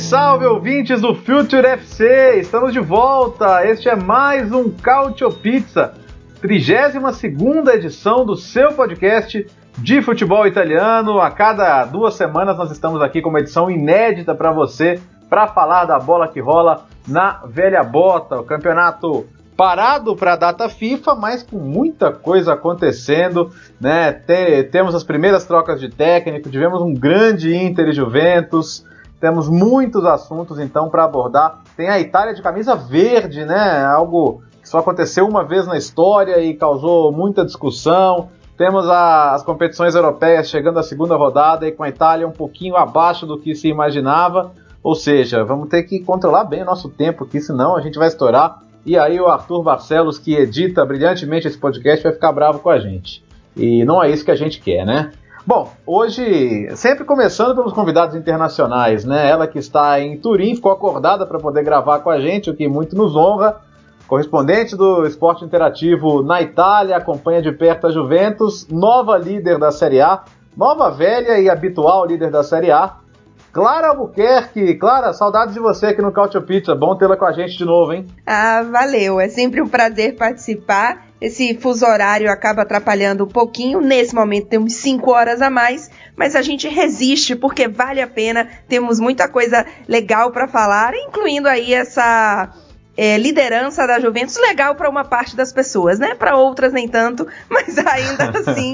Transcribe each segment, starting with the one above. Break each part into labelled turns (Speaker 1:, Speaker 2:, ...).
Speaker 1: Salve, ouvintes do Future FC! Estamos de volta! Este é mais um Cautio Pizza, 32 edição do seu podcast de futebol italiano. A cada duas semanas nós estamos aqui com uma edição inédita para você, para falar da bola que rola na velha bota, o campeonato parado para a data FIFA, mas com muita coisa acontecendo, né? temos as primeiras trocas de técnico, tivemos um grande Inter e Juventus, temos muitos assuntos então para abordar. Tem a Itália de camisa verde, né? Algo que só aconteceu uma vez na história e causou muita discussão. Temos a, as competições europeias chegando à segunda rodada e com a Itália um pouquinho abaixo do que se imaginava. Ou seja, vamos ter que controlar bem o nosso tempo aqui, senão a gente vai estourar. E aí o Arthur Barcelos, que edita brilhantemente esse podcast, vai ficar bravo com a gente. E não é isso que a gente quer, né? Bom, hoje, sempre começando pelos convidados internacionais, né? Ela que está em Turim, ficou acordada para poder gravar com a gente, o que muito nos honra. Correspondente do esporte interativo na Itália, acompanha de perto a Juventus, nova líder da Série A, nova velha e habitual líder da Série A. Clara Albuquerque, Clara, saudades de você aqui no Cautio Pizza, bom tê-la com a gente de novo, hein?
Speaker 2: Ah, valeu, é sempre um prazer participar esse fuso horário acaba atrapalhando um pouquinho. Nesse momento temos 5 horas a mais, mas a gente resiste porque vale a pena. Temos muita coisa legal para falar, incluindo aí essa é, liderança da Juventus legal para uma parte das pessoas, né? Para outras nem tanto, mas ainda assim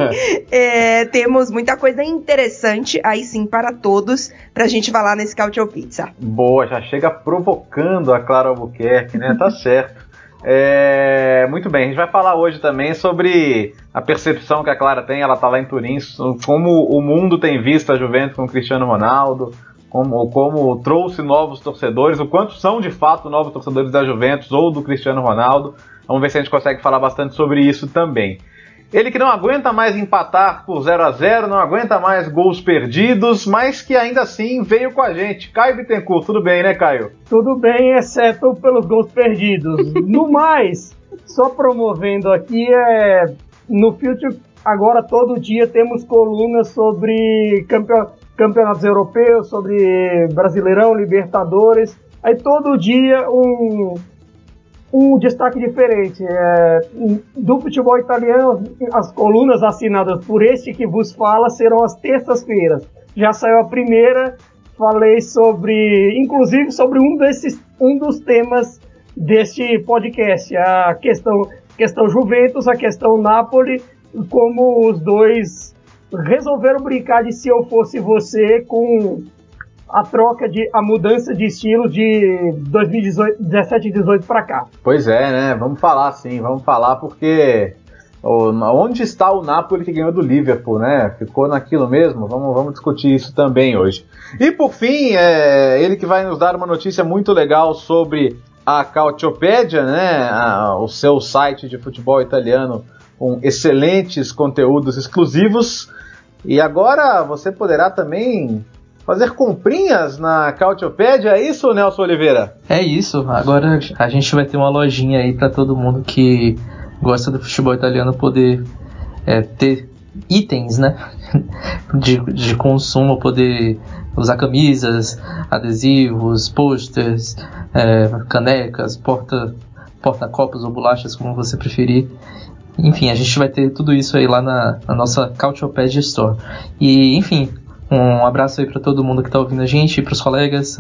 Speaker 2: é, temos muita coisa interessante aí sim para todos para a gente falar nesse Cautio Pizza.
Speaker 1: Boa, já chega provocando a Clara Albuquerque, né? Tá certo. É, muito bem, a gente vai falar hoje também sobre a percepção que a Clara tem, ela está lá em Turim, como o mundo tem visto a Juventus com o Cristiano Ronaldo, como, como trouxe novos torcedores, o quanto são de fato novos torcedores da Juventus ou do Cristiano Ronaldo. Vamos ver se a gente consegue falar bastante sobre isso também. Ele que não aguenta mais empatar por 0 a 0 não aguenta mais gols perdidos, mas que ainda assim veio com a gente. Caio Bittencourt, tudo bem, né, Caio?
Speaker 3: Tudo bem, exceto pelos gols perdidos. no mais, só promovendo aqui, é, no Future, agora todo dia temos colunas sobre campeonatos europeus, sobre Brasileirão, Libertadores. Aí todo dia um um destaque diferente. É, do futebol italiano, as colunas assinadas por este que vos fala serão as terças-feiras. Já saiu a primeira, falei sobre, inclusive sobre um desses, um dos temas deste podcast, a questão, questão Juventus, a questão Napoli, como os dois resolveram brincar de se eu fosse você com a troca de a mudança de estilo de 2017 e 18 para cá.
Speaker 1: Pois é, né? Vamos falar sim, vamos falar porque onde está o Napoli que ganhou do Liverpool, né? Ficou naquilo mesmo? Vamos, vamos discutir isso também hoje. E por fim, é ele que vai nos dar uma notícia muito legal sobre a Cautiopédia, né? A, o seu site de futebol italiano com excelentes conteúdos exclusivos. E agora você poderá também fazer comprinhas na Cautiopédia, é isso, Nelson Oliveira?
Speaker 4: É isso. Agora a gente vai ter uma lojinha aí para todo mundo que gosta do futebol italiano poder é, ter itens, né, de, de consumo, poder usar camisas, adesivos, posters, é, canecas, porta porta copos ou bolachas, como você preferir. Enfim, a gente vai ter tudo isso aí lá na, na nossa Cautiopedia Store. E, enfim, um abraço aí para todo mundo que está ouvindo a gente e para os colegas.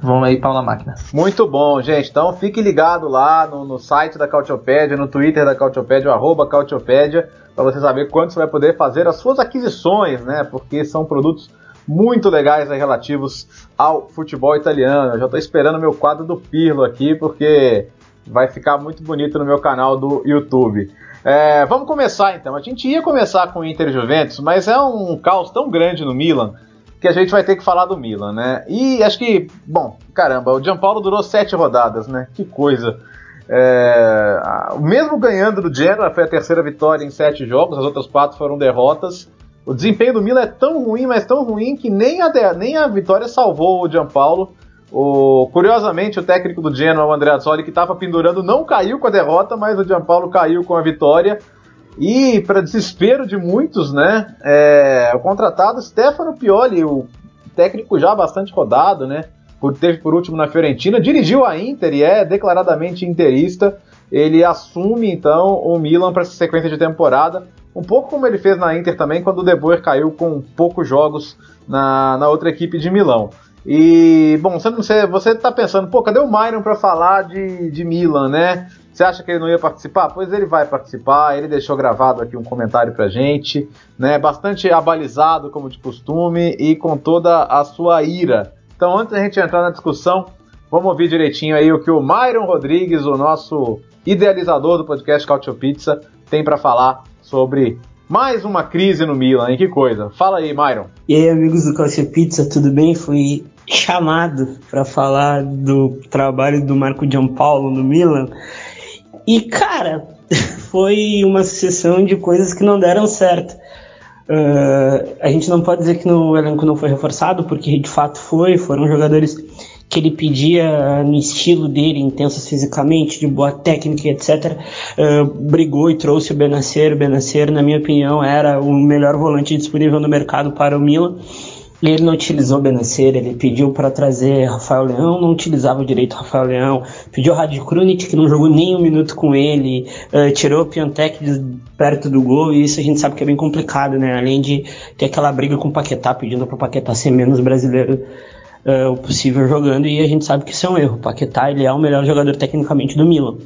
Speaker 4: Vamos aí, pau na máquina.
Speaker 1: Muito bom, gente. Então fique ligado lá no, no site da Cautiopédia, no Twitter da Cautiopédia, o arroba Cautiopédia, para você saber quando você vai poder fazer as suas aquisições, né? Porque são produtos muito legais aí, relativos ao futebol italiano. Eu já estou esperando meu quadro do Pirlo aqui, porque vai ficar muito bonito no meu canal do YouTube. É, vamos começar então. A gente ia começar com o Inter e Juventus, mas é um caos tão grande no Milan que a gente vai ter que falar do Milan, né? E acho que, bom, caramba, o Gianpaolo durou sete rodadas, né? Que coisa. É, mesmo ganhando do Genoa, foi a terceira vitória em sete jogos, as outras quatro foram derrotas. O desempenho do Milan é tão ruim, mas tão ruim que nem a, nem a vitória salvou o Gianpaolo. O, curiosamente, o técnico do Genoa, o André Azzoli, que estava pendurando, não caiu com a derrota, mas o Gianpaolo caiu com a vitória. E, para desespero de muitos, né, é, o contratado Stefano Pioli, o técnico já bastante rodado, né, por, teve por último na Fiorentina, dirigiu a Inter e é declaradamente interista. Ele assume então o Milan para essa sequência de temporada, um pouco como ele fez na Inter também, quando o De Boer caiu com poucos jogos na, na outra equipe de Milão. E, bom, você, você tá pensando, pô, cadê o Myron para falar de, de Milan, né? Você acha que ele não ia participar? Pois ele vai participar, ele deixou gravado aqui um comentário pra gente, né? Bastante abalizado, como de costume, e com toda a sua ira. Então, antes da gente entrar na discussão, vamos ouvir direitinho aí o que o Myron Rodrigues, o nosso idealizador do podcast Cautio Pizza, tem para falar sobre mais uma crise no Milan, hein? Que coisa. Fala aí, Myron.
Speaker 5: E aí, amigos do Cautio Pizza, tudo bem? Fui chamado para falar do trabalho do Marco Giampaolo no Milan. E, cara, foi uma sucessão de coisas que não deram certo. Uh, a gente não pode dizer que no elenco não foi reforçado, porque de fato foi, foram jogadores que ele pedia no estilo dele, intensos fisicamente, de boa técnica, etc. Uh, brigou e trouxe o Benacer. O Benacer, na minha opinião, era o melhor volante disponível no mercado para o Milan. E ele não utilizou Benacer, ele pediu para trazer Rafael Leão, não utilizava direito Rafael Leão, pediu Rad Krunic, que não jogou nem um minuto com ele, uh, tirou o Piontek de perto do gol, e isso a gente sabe que é bem complicado, né? Além de ter aquela briga com o Paquetá, pedindo para o Paquetá ser menos brasileiro uh, o possível jogando, e a gente sabe que isso é um erro. O Paquetá ele é o melhor jogador tecnicamente do Milan.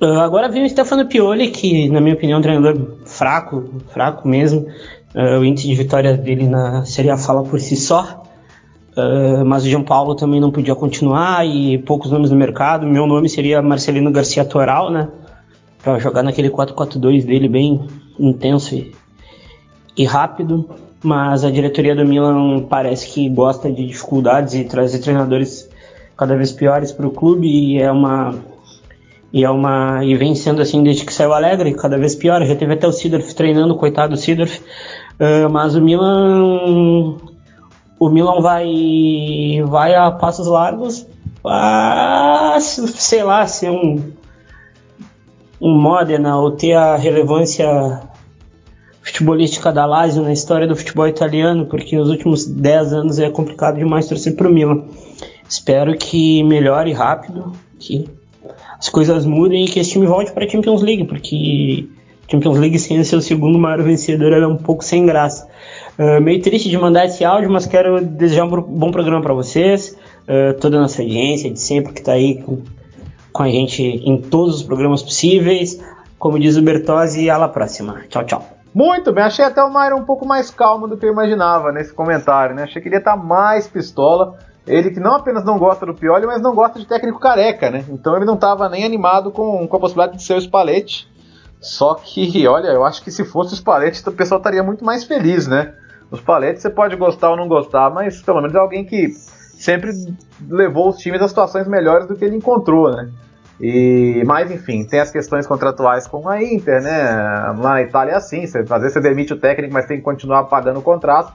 Speaker 5: Uh, agora vem o Stefano Pioli, que na minha opinião é um treinador fraco, fraco mesmo. Uh, o índice de vitória dele na Série A fala por si só. Uh, mas o João Paulo também não podia continuar e poucos nomes no mercado. Meu nome seria Marcelino Garcia Toral, né? Para jogar naquele 4-4-2 dele bem intenso e, e, rápido. Mas a diretoria do Milan parece que gosta de dificuldades e trazer treinadores cada vez piores para o clube e é uma e é uma e vem sendo assim desde que saiu Alegre, cada vez pior. Já teve até o Sidorf treinando, coitado do Sidorf. Uh, mas o Milan o Milan vai vai a passos largos a, sei lá ser um um Modena ou ter a relevância futebolística da Lazio na história do futebol italiano porque nos últimos 10 anos é complicado demais torcer para o Milan. Espero que melhore rápido que as coisas mudem e que esse time volte para a Champions League porque Champions League ser o segundo maior vencedor é um pouco sem graça. Uh, meio triste de mandar esse áudio, mas quero desejar um bom programa para vocês, uh, toda a nossa audiência de sempre que está aí com, com, a gente em todos os programas possíveis. Como diz o Bertozzi, à la próxima. Tchau, tchau.
Speaker 1: Muito bem, achei até o Mário um pouco mais calmo do que eu imaginava nesse comentário, né? Achei que ele ia estar tá mais pistola. Ele que não apenas não gosta do Pioli, mas não gosta de técnico careca, né? Então ele não estava nem animado com, com a possibilidade de ser o Spalletti. Só que, olha, eu acho que se fosse os paletes, o pessoal estaria muito mais feliz, né? Os paletes você pode gostar ou não gostar, mas pelo menos é alguém que sempre levou os times a situações melhores do que ele encontrou, né? E, mas enfim, tem as questões contratuais com a Inter, né? Na Itália é assim, você, às vezes você demite o técnico, mas tem que continuar pagando o contrato.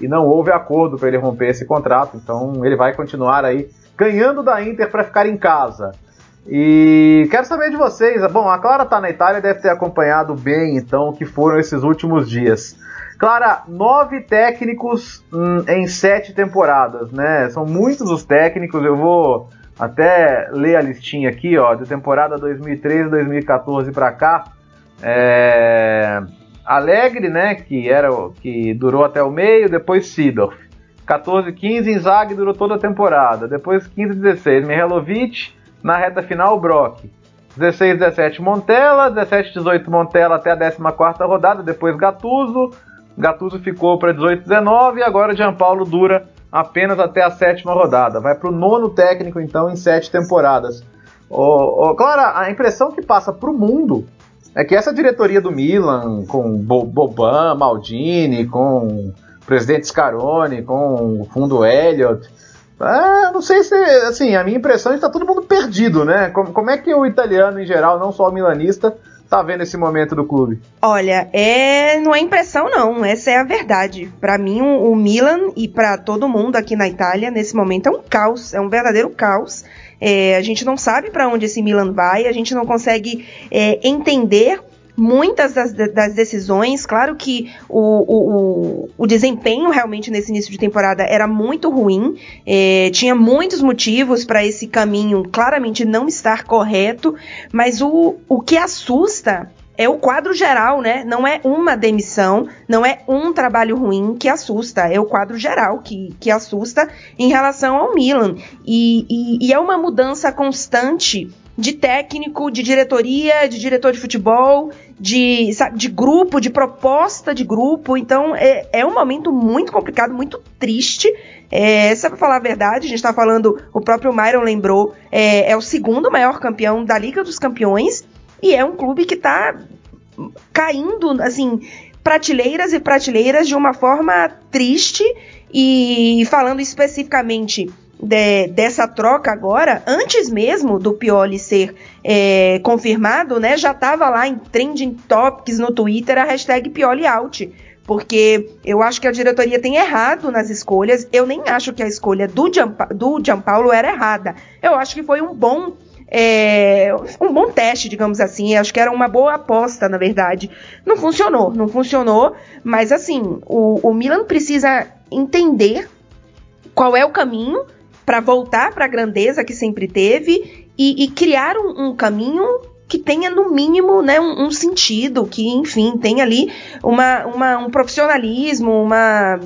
Speaker 1: E não houve acordo para ele romper esse contrato, então ele vai continuar aí ganhando da Inter para ficar em casa. E quero saber de vocês. Bom, a Clara está na Itália, deve ter acompanhado bem então o que foram esses últimos dias. Clara, nove técnicos hum, em sete temporadas, né? São muitos os técnicos. Eu vou até ler a listinha aqui, ó, de temporada 2013, 2014 para cá. É... Alegre, né? Que era que durou até o meio. Depois Sidorf. 14, 15 Inzaghi durou toda a temporada. Depois 15, 16 Mihailovic. Na reta final, o Brock. 16, 17 Montella, 17, 18 Montella até a 14 rodada, depois Gattuso. Gattuso ficou para 18, 19 e agora Gianpaulo dura apenas até a sétima rodada. Vai para o nono técnico então em sete temporadas. Oh, oh, Clara, a impressão que passa para o mundo é que essa diretoria do Milan, com Boban, Maldini, com presidente Scaroni, com o fundo Elliott. Ah, não sei se, assim, a minha impressão é que está todo mundo perdido, né? Como, como é que o italiano em geral, não só o milanista, tá vendo esse momento do clube?
Speaker 2: Olha, é não é impressão não, essa é a verdade. Para mim, o, o Milan e para todo mundo aqui na Itália nesse momento é um caos, é um verdadeiro caos. É, a gente não sabe para onde esse Milan vai, a gente não consegue é, entender muitas das, das, decisões. Claro que o, o, o, desempenho realmente nesse início de temporada era muito ruim, é, tinha muitos motivos para esse caminho claramente não estar correto, mas o, o que assusta é o quadro geral, né? Não é uma demissão, não é um trabalho ruim que assusta, é o quadro geral que, que assusta em relação ao Milan. E, e, e é uma mudança constante de técnico, de diretoria, de diretor de futebol, de, sabe, de grupo, de proposta de grupo. Então é, é um momento muito complicado, muito triste. É, é pra falar a verdade, a gente tá falando, o próprio Myron lembrou, é, é o segundo maior campeão da Liga dos Campeões e é um clube que tá caindo, assim, prateleiras e prateleiras de uma forma triste. E falando especificamente de, dessa troca agora, antes mesmo do Pioli ser é, confirmado, né, já estava lá em trending topics no Twitter a hashtag Pioli out. Porque eu acho que a diretoria tem errado nas escolhas. Eu nem acho que a escolha do, Gian, do Gianpaulo era errada. Eu acho que foi um bom é, um bom teste, digamos assim. Acho que era uma boa aposta, na verdade. Não funcionou, não funcionou. Mas assim, o, o Milan precisa entender qual é o caminho para voltar para a grandeza que sempre teve e, e criar um, um, caminho que tenha no mínimo né, um, um, sentido, que enfim tenha ali uma, uma, um profissionalismo, uma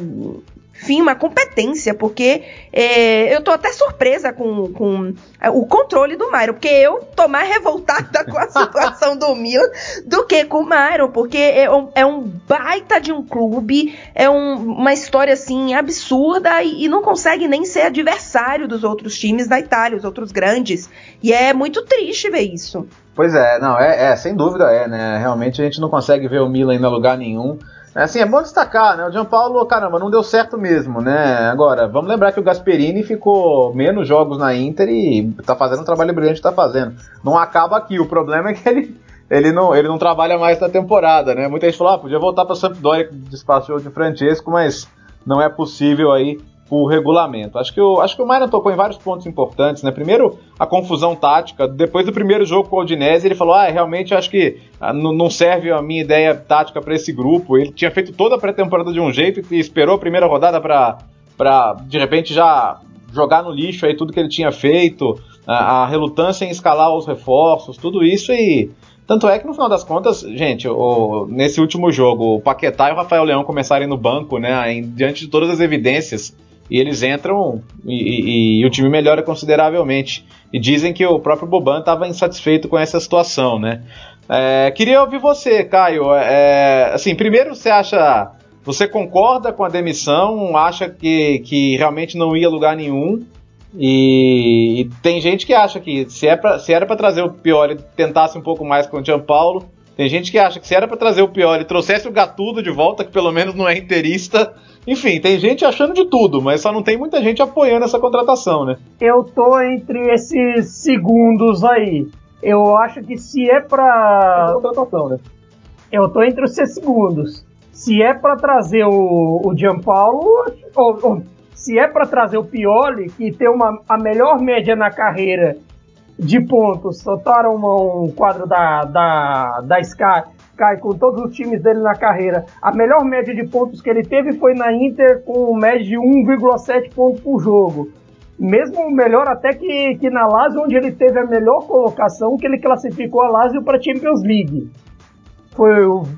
Speaker 2: enfim, uma competência, porque é, eu tô até surpresa com, com o controle do Myron, porque eu tô mais revoltada com a situação do Milan do que com o Myron, porque é um, é um baita de um clube, é um, uma história assim absurda e, e, não consegue nem ser adversário dos outros times da Itália, os outros grandes. E é muito triste ver isso.
Speaker 1: Pois é, não, é, é sem dúvida é, né? Realmente a gente não consegue ver o Milan em lugar nenhum. É, assim, é bom destacar, né? O Gianpaolo, caramba, não deu certo mesmo, né? Agora, vamos lembrar que o Gasperini ficou menos jogos na Inter e tá fazendo um trabalho brilhante, tá fazendo. Não acaba aqui, o problema é que ele, ele, não, ele não trabalha mais na temporada, né? Muita gente falou, ah, podia voltar pra Sampdoria, que despachou de Francesco, mas não é possível aí o regulamento. Acho que o, acho que o Myron tocou em vários pontos importantes, né? Primeiro, a confusão tática. Depois do primeiro jogo com o Aldinese, ele falou: ah, realmente acho que ah, não serve a minha ideia tática para esse grupo. Ele tinha feito toda a pré-temporada de um jeito e esperou a primeira rodada para de repente já jogar no lixo aí tudo que ele tinha feito, a, a relutância em escalar os reforços, tudo isso e tanto é que no final das contas, gente, o, nesse último jogo, o Paquetá e o Rafael Leão começarem no banco, né, em, diante de todas as evidências e eles entram e, e, e, o time melhora consideravelmente. E dizem que o próprio Boban estava insatisfeito com essa situação, né? É, queria ouvir você, Caio. É, assim, primeiro você acha, você concorda com a demissão? Acha que, que realmente não ia lugar nenhum? E, e tem gente que acha que se, é pra, se era para trazer o Piori, tentasse um pouco mais com o Gianpaulo. Tem gente que acha que se era para trazer o Piori, trouxesse o Gatudo de volta, que pelo menos não é interista enfim, tem gente achando de tudo, mas só não tem muita gente apoiando essa contratação, né?
Speaker 3: Eu tô entre esses segundos aí. Eu acho que se é pra.
Speaker 1: É contratação, né?
Speaker 3: Eu tô entre os segundos. Se é para trazer o, o Gianpaulo, ou, ou se é para trazer o Pioli, que tem uma, a melhor média na carreira de pontos, soltaram um quadro da, da, da Sky cai com todos os times dele na carreira. A melhor média de pontos que ele teve foi na Inter com média de 1,7 pontos por jogo. Mesmo melhor até que, que na Lazio, onde ele teve a melhor colocação, que ele classificou a Lazio para a Champions League. Foi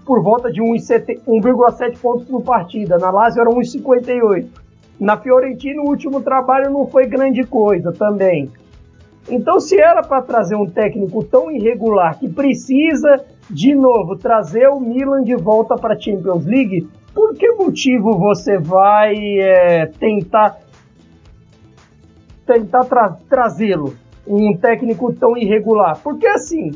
Speaker 3: por volta de 1,7 pontos por partida. Na Lazio era 1,58. Na Fiorentina, o último trabalho não foi grande coisa também. Então, se era para trazer um técnico tão irregular que precisa de novo, trazer o Milan de volta para a Champions League, por que motivo você vai é, tentar tentar tra trazê-lo? Um técnico tão irregular? Porque assim,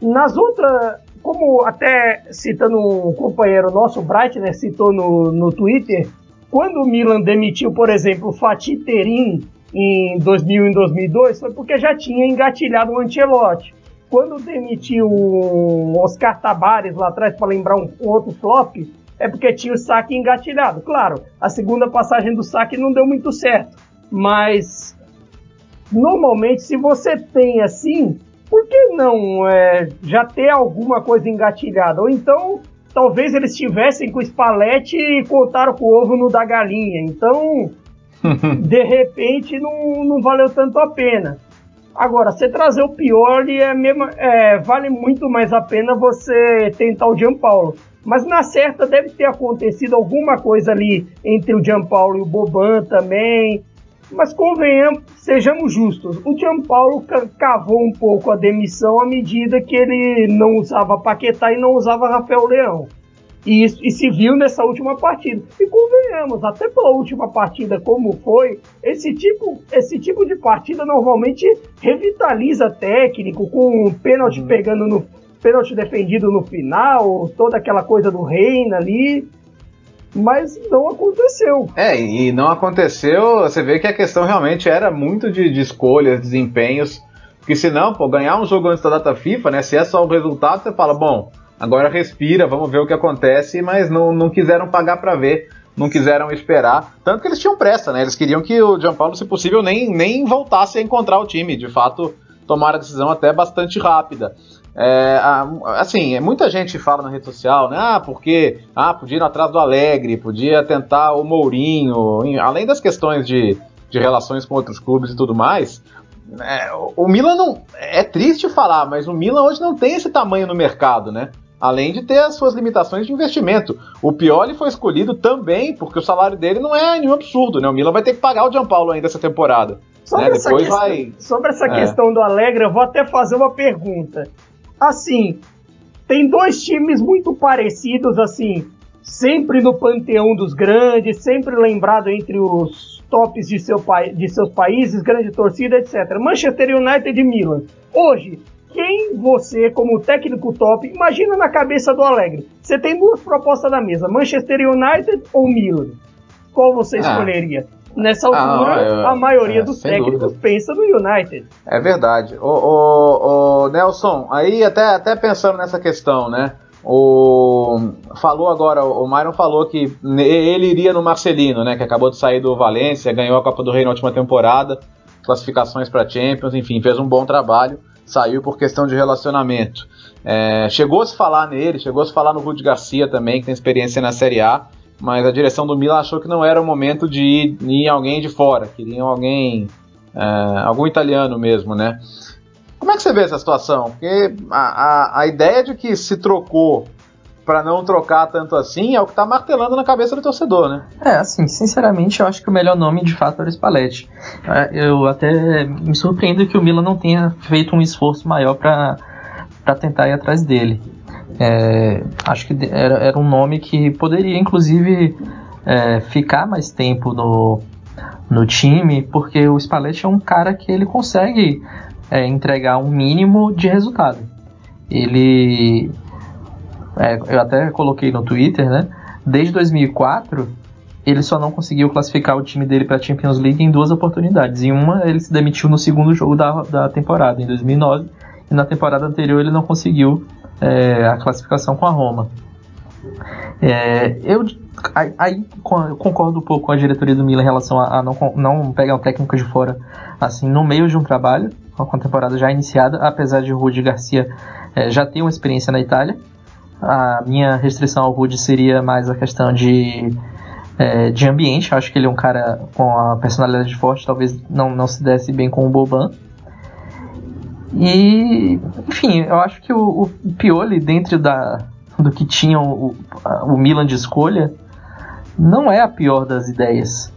Speaker 3: nas outras, como até citando um companheiro nosso, o Bright, né, citou no, no Twitter, quando o Milan demitiu, por exemplo, o Fatih Terim em 2000 e 2002, foi porque já tinha engatilhado o Ancelotti. Quando demitiu o Oscar Tabares lá atrás, para lembrar um, um, outro flop, é porque tinha o saque engatilhado. Claro, a segunda passagem do saque não deu muito certo, mas normalmente se você tem assim, por que não é, já ter alguma coisa engatilhada? Ou então talvez eles tivessem com o Spalletti e contaram com o ovo no da galinha. Então, de repente, não, não valeu tanto a pena. Agora, você trazer o Pioli é mesmo, é, vale muito mais a pena você tentar o Gianpaulo. Mas na certa deve ter acontecido alguma coisa ali entre o Gianpaulo e o Boban também. Mas convenhamos, sejamos justos, o Gianpaulo cavou um pouco a demissão à medida que ele não usava Paquetá e não usava Rafael Leão. E, e se viu nessa última partida. E convenhamos, até pela última partida como foi, esse tipo, esse tipo de partida normalmente revitaliza técnico, com um pênalti uhum. pegando no pênalti defendido no final, toda aquela coisa do reino ali mas não aconteceu.
Speaker 1: É, e não aconteceu, você vê que a questão realmente era muito de, de escolhas, desempenhos, porque senão, pô, ganhar um jogo antes da data FIFA, né, se é só o resultado, você fala, bom, agora respira, vamos ver o que acontece, mas não, não quiseram pagar para ver, não quiseram esperar, tanto que eles tinham pressa, né, eles queriam que o Gianpaulo, se possível, nem, nem voltasse a encontrar o time, de fato, tomaram a decisão até bastante rápida. É, assim, muita gente fala na rede social, né? Ah, porque ah, podia ir atrás do Alegre, podia tentar o Mourinho, além das questões de, de relações com outros clubes e tudo mais. É, o Milan não. É triste falar, mas o Milan hoje não tem esse tamanho no mercado, né? Além de ter as suas limitações de investimento. O Pioli foi escolhido também porque o salário dele não é nenhum absurdo, né? O Milan vai ter que pagar o Gianpaulo ainda essa temporada.
Speaker 3: Sobre, né? essa, questão, vai... sobre essa é. questão do Alegre, eu vou até fazer uma pergunta assim, tem dois times muito parecidos, assim, sempre no panteão dos grandes, sempre lembrado entre os tops de, seu de seus países, grande torcida, etc. Manchester United e Milan. Hoje, quem você, como técnico top, imagina na cabeça do Alegre? Você tem duas propostas na mesa, Manchester United ou Milan? Qual você ah. escolheria? Nessa altura, ah, eu, a maioria é, dos técnicos dúvida. pensa no United.
Speaker 1: É verdade. O, o, o, Nelson, aí até, até pensando nessa questão, né? O falou agora, o Myron falou que ele iria no Marcelino, né? Que acabou de sair do Valência, ganhou a Copa do Rei na última temporada, classificações para Champions, enfim, fez um bom trabalho. Saiu por questão de relacionamento. É, chegou a se falar nele, chegou a se falar no Rudy Garcia também, que tem experiência na Série A mas a direção do Milan achou que não era o momento de ir, ir alguém de fora, queriam alguém, é, algum italiano mesmo, né? Como é que você vê essa situação? Porque a, a, a ideia de que se trocou para não trocar tanto assim é o que tá martelando na cabeça do torcedor, né?
Speaker 4: É, assim, sinceramente, eu acho que o melhor nome de fato era o Spalletti. É, eu até me surpreendo que o Milan não tenha feito um esforço maior para tentar ir atrás dele. É, acho que era, era, um nome que poderia, inclusive, é, ficar mais tempo no, no time, porque o Spalletti é um cara que ele consegue é, entregar um mínimo de resultado. Ele, é, eu até coloquei no Twitter, né? Desde 2004 ele só não conseguiu classificar o time dele para a Champions League em duas oportunidades. Em uma, ele se demitiu no segundo jogo da, da temporada, em 2009, e na temporada anterior ele não conseguiu é, a classificação com a Roma. É, eu aí concordo um pouco com a diretoria do Milan em relação a, a, não, não pegar um técnico de fora assim no meio de um trabalho com a temporada já iniciada, apesar de o Rudi Garcia é, já ter uma experiência na Itália. A minha restrição ao Rudi seria mais a questão de, é, de ambiente. acho que ele é um cara com a personalidade forte, talvez não, não se desse bem com o Boban. E, enfim, eu acho que o, o Pioli, dentro da, do que tinha o, o Milan de escolha, não é a pior das ideias.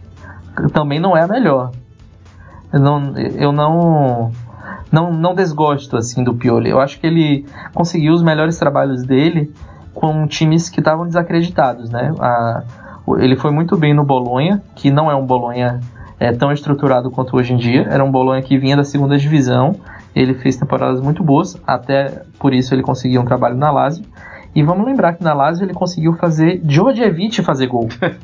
Speaker 4: Também não é a melhor. Eu não, eu não, não, não desgosto assim do Pioli. Eu acho que ele conseguiu os melhores trabalhos dele com times que estavam desacreditados, né? A, ele foi muito bem no Bolonha, que não é um Bolonha é, tão estruturado quanto hoje em dia. Era um Bolonha que vinha da segunda divisão ele fez temporadas muito boas, até por isso ele conseguiu um trabalho na Lazio. E vamos lembrar que na Lazio ele conseguiu fazer Djordjevic fazer gol.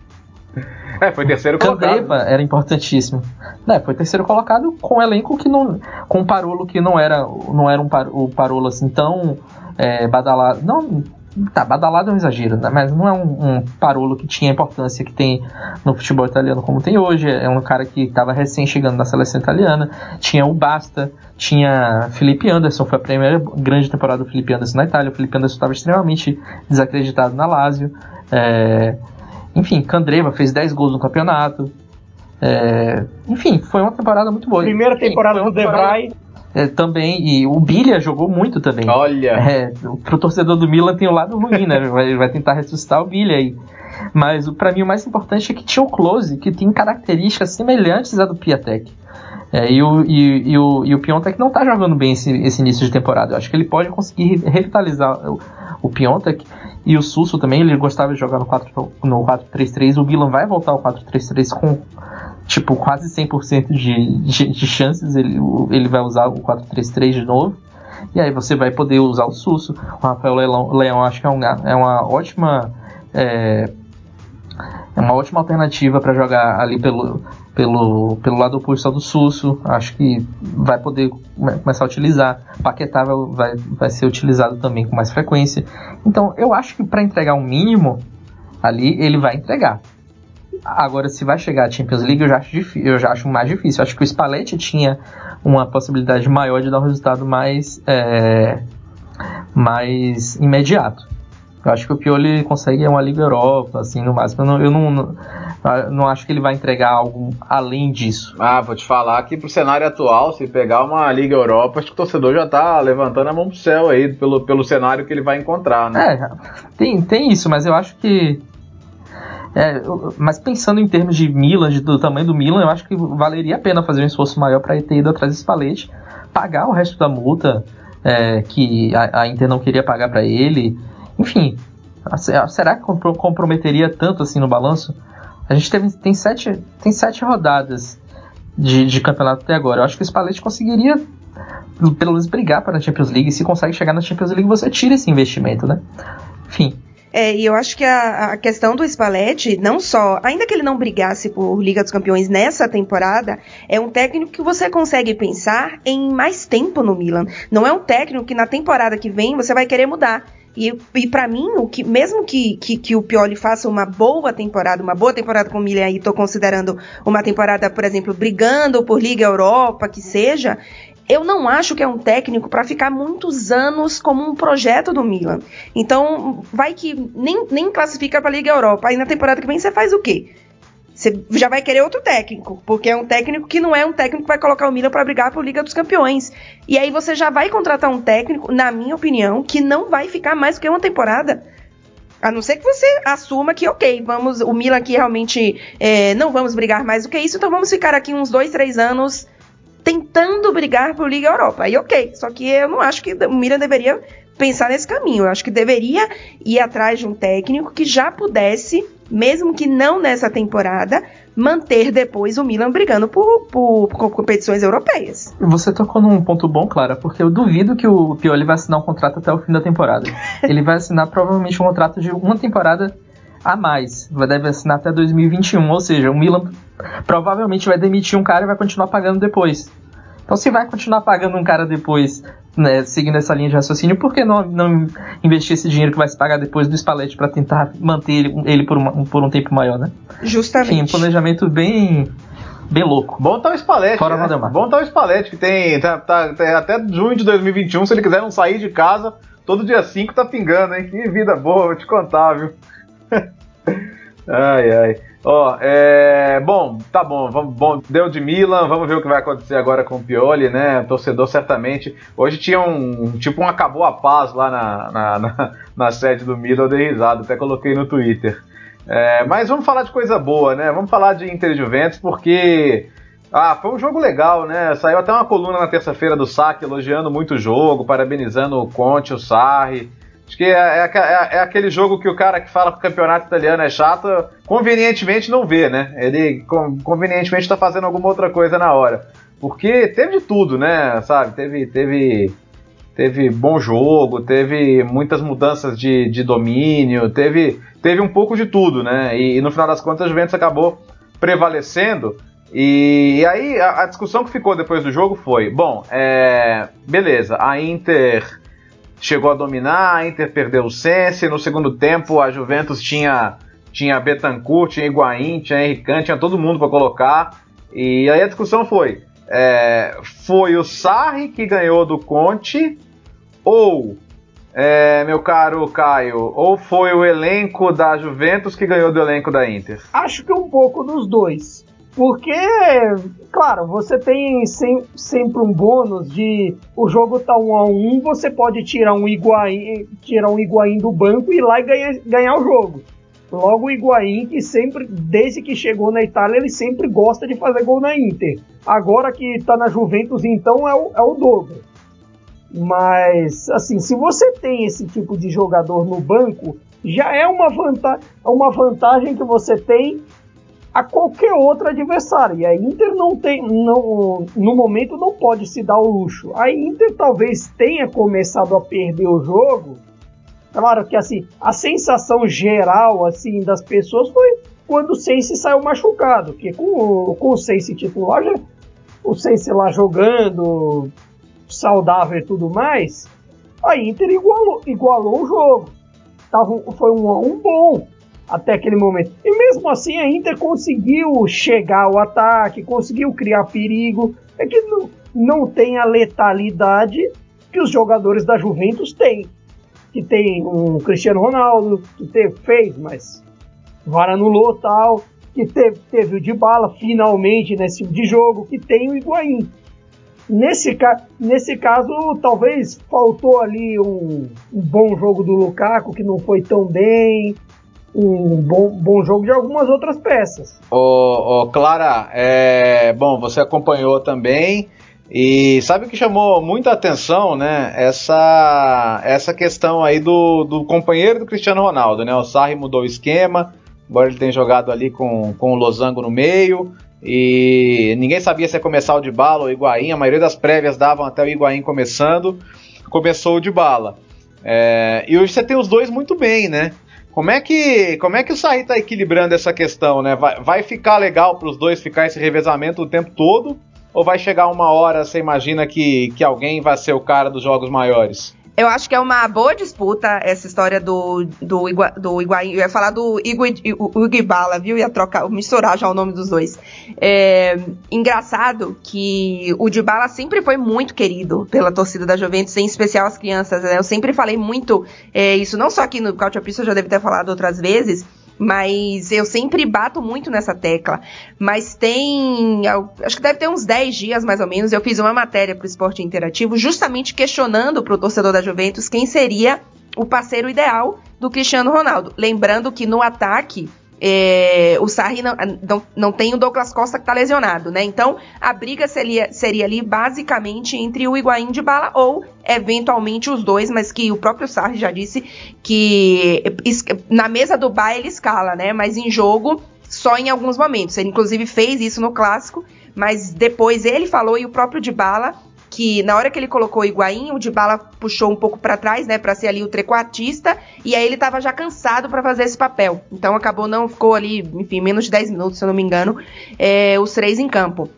Speaker 1: É, foi terceiro colocado.
Speaker 4: era importantíssimo. É, foi terceiro colocado com um elenco que não. com um Parolo que não era, não era um par, o Parolo assim tão é, badalado. Não, Tá, badalado é um exagero, né? mas não é um, um, Parolo que tinha a importância que tem no futebol italiano como tem hoje. É um cara que estava recém chegando na seleção italiana. Tinha o Basta, tinha Felipe Anderson, foi a primeira grande temporada do Felipe Anderson na Itália. O Felipe Anderson estava extremamente desacreditado na Lazio. É, enfim, Candreva fez 10 gols no campeonato. É, enfim, foi uma temporada muito boa.
Speaker 3: Primeira temporada do Debray.
Speaker 4: É, também, e o Bilha jogou muito também.
Speaker 1: Olha!
Speaker 4: É, pro torcedor do Milan tem o lado ruim, né? Vai, vai tentar ressuscitar o Bilha aí. Mas para mim o mais importante é que tinha o Close, que tem características semelhantes à do Piatek. É, e, o, e, e, o, e o Piontek não tá jogando bem esse, esse, início de temporada. Eu acho que ele pode conseguir revitalizar o, o Piontek e o Susso também. Ele gostava de jogar no 4-3-3. O Milan vai voltar ao 4-3-3 com tipo, quase 100% de, de, de chances, ele, ele vai usar o 4-3-3 de novo. E aí você vai poder usar o Susso. O Rafael Leão, Leão acho que é, um, é uma ótima. É, é uma ótima alternativa para jogar ali pelo, pelo, pelo lado oposto do Susso. Acho que vai poder começar a utilizar. Paquetá vai, vai ser utilizado também com mais frequência. Então eu acho que para entregar o um mínimo ali, ele vai entregar. Agora, se vai chegar à Champions League, eu já acho, eu já acho mais difícil. Eu acho que o Spalletti tinha uma possibilidade maior de dar um resultado mais, é, mais imediato. Eu acho que o Pioli consegue uma Liga Europa, assim, no máximo. Eu não, eu não, não acho que ele vai entregar algo além disso.
Speaker 1: Ah, vou te falar que pro cenário atual, se pegar uma Liga Europa, acho que o torcedor já tá levantando a mão pro céu aí, pelo, pelo cenário que ele vai encontrar, né?
Speaker 4: É, tem, tem isso, mas eu acho que é, mas pensando em termos de Milan, de, do tamanho do Milan, eu acho que valeria a pena fazer um esforço maior para ter ido atrás desse palete, pagar o resto da multa é, que a, a, Inter não queria pagar para ele. Enfim, será que comprometeria tanto assim no balanço? A gente teve, tem, sete, tem sete rodadas de, de campeonato até agora. Eu acho que o Spalletti conseguiria pelo menos brigar para a Champions League. Se consegue chegar na Champions League, você tira esse investimento, né? Enfim,
Speaker 2: é, e eu acho que a, a, questão do Spalletti, não só, ainda que ele não brigasse por Liga dos Campeões nessa temporada, é um técnico que você consegue pensar em mais tempo no Milan. Não é um técnico que na temporada que vem você vai querer mudar. E, e para mim, o que, mesmo que, que, que, o Pioli faça uma boa temporada, uma boa temporada com o Milan, aí tô considerando uma temporada, por exemplo, brigando por Liga Europa, que seja, eu não acho que é um técnico para ficar muitos anos como um projeto do Milan. Então, vai que nem, nem classifica para Liga Europa. Aí na temporada que vem você faz o quê? Você já vai querer outro técnico, porque é um técnico que não é um técnico que vai colocar o Milan para brigar por Liga dos Campeões. E aí você já vai contratar um técnico, na minha opinião, que não vai ficar mais do que uma temporada. A não ser que você assuma que, ok, vamos, o Milan aqui realmente é, não vamos brigar mais do que isso, então vamos ficar aqui uns dois, três anos tentando brigar por Liga Europa. Aí ok, só que eu não acho que o Milan deveria pensar nesse caminho. Eu acho que deveria ir atrás de um técnico que já pudesse, mesmo que não nessa temporada, manter depois o Milan brigando por, por, por, competições europeias.
Speaker 4: Você tocou num ponto bom, Clara, porque eu duvido que o Pioli vai assinar um contrato até o fim da temporada. Ele vai assinar provavelmente um contrato de uma temporada a mais. Deve assinar até 2021, ou seja, o Milan provavelmente vai demitir um cara e vai continuar pagando depois. Então, se vai continuar pagando um cara depois, né, seguindo essa linha de raciocínio, por que não, não investir esse dinheiro que vai se pagar depois do Spalletti para tentar manter ele, ele por, uma, por um tempo maior, né?
Speaker 2: Justamente. Enfim,
Speaker 4: um planejamento bem bem louco.
Speaker 1: Bom tá o Spalletti, Fora né? Bom tá o Spalletti, que tem tá, tá, tá, até junho de 2021, se ele quiser não sair de casa, todo dia 5 tá pingando, hein? Que vida boa, vou te contar, viu? ai, ai. Ó, é. Bom, tá bom, vamos, bom, deu de Milan, vamos ver o que vai acontecer agora com o Pioli, né? O torcedor certamente. Hoje tinha um. Tipo um acabou a paz lá na, na, na, na sede do Milan, eu dei risada, até coloquei no Twitter. É, mas vamos falar de coisa boa, né? Vamos falar de Inter Juventus, porque. Ah, foi um jogo legal, né? Saiu até uma coluna na terça-feira do Saque elogiando muito o jogo, parabenizando o Conte, o Sarri. Acho que é, é, é, é, aquele jogo que o cara que fala que o campeonato italiano é chato, convenientemente não vê, né? Ele convenientemente está fazendo alguma outra coisa na hora. Porque teve de tudo, né? Sabe? Teve, teve, teve bom jogo, teve muitas mudanças de, de domínio, teve, teve um pouco de tudo, né? E, e no final das contas a Juventus acabou prevalecendo. E, e aí a, a, discussão que ficou depois do jogo foi: bom, é, beleza, a Inter chegou a dominar, a Inter perdeu o Sense, no segundo tempo a Juventus tinha tinha Betancourt, tinha Higuaín, tinha Henrique tinha todo mundo para colocar. E aí a discussão foi: é, foi o Sarri que ganhou do Conte ou é, meu caro Caio, ou foi o elenco da Juventus que ganhou do elenco da Inter?
Speaker 3: Acho que um pouco dos dois. Porque, claro, você tem sem, sempre um bônus de o jogo tá um a um, você pode tirar um Higuaín, tirar um Higuaín do banco e ir lá e ganhar, ganhar o jogo. Logo o Higuaín, que sempre, desde que chegou na Itália, ele sempre gosta de fazer gol na Inter. Agora que tá na Juventus, então é o, é o dobro. Mas, assim, se você tem esse tipo de jogador no banco, já é uma, vanta uma vantagem que você tem a qualquer outro adversário. E a Inter não tem, não, no momento não pode se dar o luxo. A Inter talvez tenha começado a perder o jogo. Claro que assim, a sensação geral assim das pessoas foi quando o Sense saiu machucado, que com, com o Sense titular, já, o Sense lá jogando, saudável e tudo mais, a Inter igualou, igualou o jogo. Tava, foi um a um bom até aquele momento. E mesmo assim a Inter conseguiu chegar ao ataque, conseguiu criar perigo. É que não, não tem a letalidade que os jogadores da Juventus têm. Que tem um Cristiano Ronaldo, que teve, fez, mas VAR anulou tal, que teve, teve o de bala finalmente nesse tipo de jogo, que tem o Higuaín. Nesse, nesse caso, talvez faltou ali um, um, bom jogo do Lukaku, que não foi tão bem, um bom, bom jogo de algumas outras peças.
Speaker 1: Ô, Clara, é, bom, você acompanhou também. E sabe o que chamou muita atenção, né? Essa, essa questão aí do, do companheiro do Cristiano Ronaldo, né? O Sarri mudou o esquema, agora ele tem jogado ali com, com o Losango no meio. E ninguém sabia se ia começar o de bala ou o Higuaín. A maioria das prévias davam até o Higuaín começando. Começou o de bala. É, e hoje você tem os dois muito bem, né? Como é que, como é que o Saí está equilibrando essa questão, né? Vai, vai ficar legal para os dois ficar esse revezamento o tempo todo? Ou vai chegar uma hora, você imagina que, que alguém vai ser o cara dos jogos maiores?
Speaker 2: Eu acho que é uma boa disputa essa história do, do, Igua, do Higuaín. Eu ia falar do Iguibala, viu? Ia trocar, misturar já o nome dos dois. É, engraçado que o Dybala sempre foi muito querido pela torcida da Juventus, em especial as crianças. Né? Eu sempre falei muito é, isso, não só aqui no Couch Pista, eu já deve ter falado outras vezes, mas eu sempre bato muito nessa tecla. Mas tem. Acho que deve ter uns 10 dias mais ou menos. Eu fiz uma matéria para o esporte interativo, justamente questionando para o torcedor da Juventus quem seria o parceiro ideal do Cristiano Ronaldo. Lembrando que no ataque é, o Sarri não, não, não, tem o Douglas Costa que está lesionado, né? Então a briga seria, seria ali basicamente entre o Higuaín de bala ou eventualmente os dois, mas que o próprio Sarri já disse que na mesa do bar ele escala, né? Mas em jogo só em alguns momentos. Ele inclusive fez isso no clássico, mas depois ele falou e o próprio de bala que na hora que ele colocou o Higuaín, o Dybala puxou um pouco para trás, né, para ser ali o trequartista, e aí ele tava já cansado para fazer esse papel. Então acabou não ficou ali, enfim, menos de 10 minutos, se eu não me engano, é, os três em campo.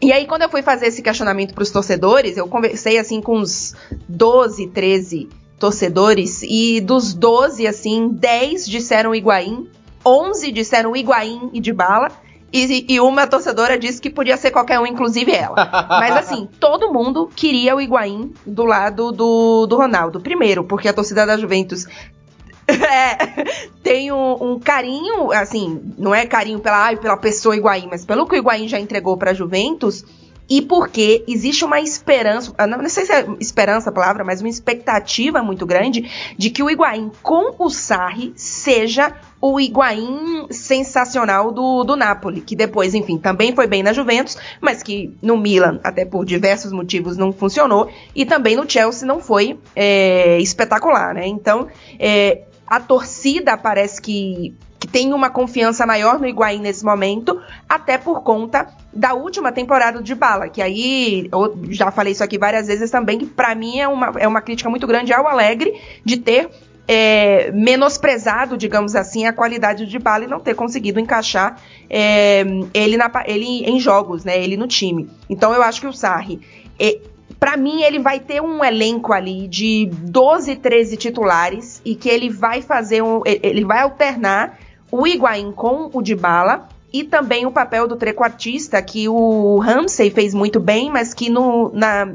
Speaker 2: E aí, quando eu fui fazer esse questionamento para os torcedores, eu conversei assim com uns 12, 13 torcedores, e dos 12, assim, 10 disseram Higuaín, 11 disseram Higuaín e Dybala, e, e, uma torcedora disse que podia ser qualquer um, inclusive ela. Mas assim, todo mundo queria o Higuaín do lado do, do Ronaldo. Primeiro, porque a torcida da Juventus é, tem um, um, carinho, assim, não é carinho pela, pela pessoa Higuaín, mas pelo que o Higuaín já entregou para a Juventus e porque existe uma esperança, não sei se é esperança a palavra, mas uma expectativa muito grande de que o Higuaín com o Sarri seja o Higuaín sensacional do, do Napoli, que depois, enfim, também foi bem na Juventus, mas que no Milan, até por diversos motivos, não funcionou, e também no Chelsea não foi é, espetacular, né? Então, é, a torcida parece que que tem uma confiança maior no Higuaín nesse momento, até por conta da última temporada de Bala, que aí eu já falei isso aqui várias vezes também, que para mim é uma, é uma crítica muito grande ao Alegre de ter é, menosprezado, digamos assim, a qualidade de bala e não ter conseguido encaixar é, ele, na, ele em jogos, né? Ele no time. Então eu acho que o Sarri. É, para mim, ele vai ter um elenco ali de 12, 13 titulares e que ele vai fazer um. Ele vai alternar o Higuaín com o Dybala e também o papel do trequartista que o Ramsey fez muito bem, mas que no, na,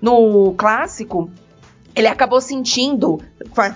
Speaker 2: no clássico ele acabou sentindo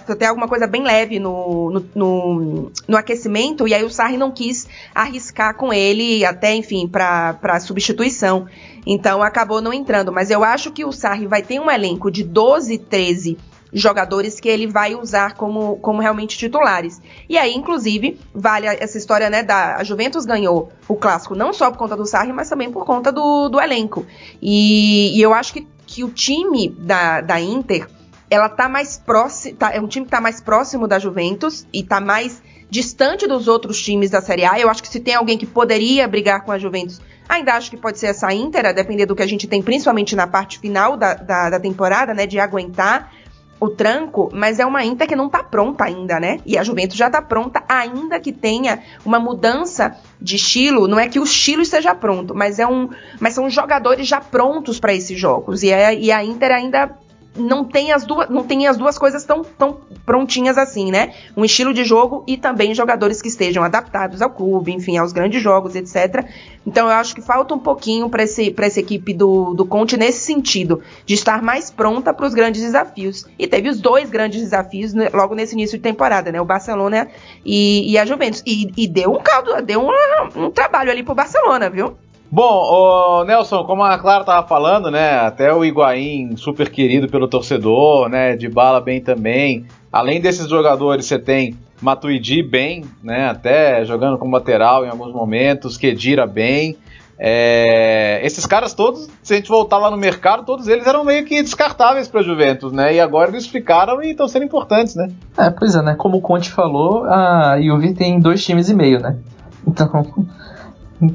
Speaker 2: até alguma coisa bem leve no, no, no, no, aquecimento, e aí o Sarri não quis arriscar com ele, até, enfim, para substituição. Então acabou não entrando. Mas eu acho que o Sarri vai ter um elenco de 12, 13 jogadores que ele vai usar como, como realmente titulares. E aí, inclusive, vale essa história, né, da a Juventus ganhou o clássico não só por conta do Sarri, mas também por conta do, do elenco. E, e eu acho que, que o time da, da Inter ela tá mais próxima, tá, é um time que tá mais próximo da Juventus e tá mais distante dos outros times da Série A. Eu acho que se tem alguém que poderia brigar com a Juventus, ainda acho que pode ser essa Inter, a depender do que a gente tem, principalmente na parte final da, da, da temporada, né, de aguentar o tranco, mas é uma Inter que não tá pronta ainda, né? E a Juventus já tá pronta, ainda que tenha uma mudança de estilo. Não é que o estilo esteja pronto, mas é um, mas são jogadores já prontos para esses jogos. E, é, e a Inter ainda não tem as duas, não tem as duas coisas tão, tão prontinhas assim, né? Um estilo de jogo e também jogadores que estejam adaptados ao clube, enfim, aos grandes jogos, etc. Então eu acho que falta um pouquinho para essa equipe do, do Conte nesse sentido, de estar mais pronta para os grandes desafios. E teve os dois grandes desafios né, logo nesse início de temporada, né? O Barcelona e, e a Juventus. E, e, deu um caldo, deu um, um trabalho ali pro Barcelona, viu?
Speaker 1: Bom, Nelson, como a Clara estava falando, né? Até o Higuaín, super querido pelo torcedor, né? De bala bem também. Além desses jogadores, você tem Matuidi bem, né? Até jogando como lateral em alguns momentos, Kedira bem. É, esses caras todos, se a gente voltar lá no mercado, todos eles eram meio que descartáveis para a Juventus, né? E agora eles ficaram e estão sendo importantes, né?
Speaker 4: É, pois é, né? Como o Conte falou, a Juve tem dois times e meio, né? Então,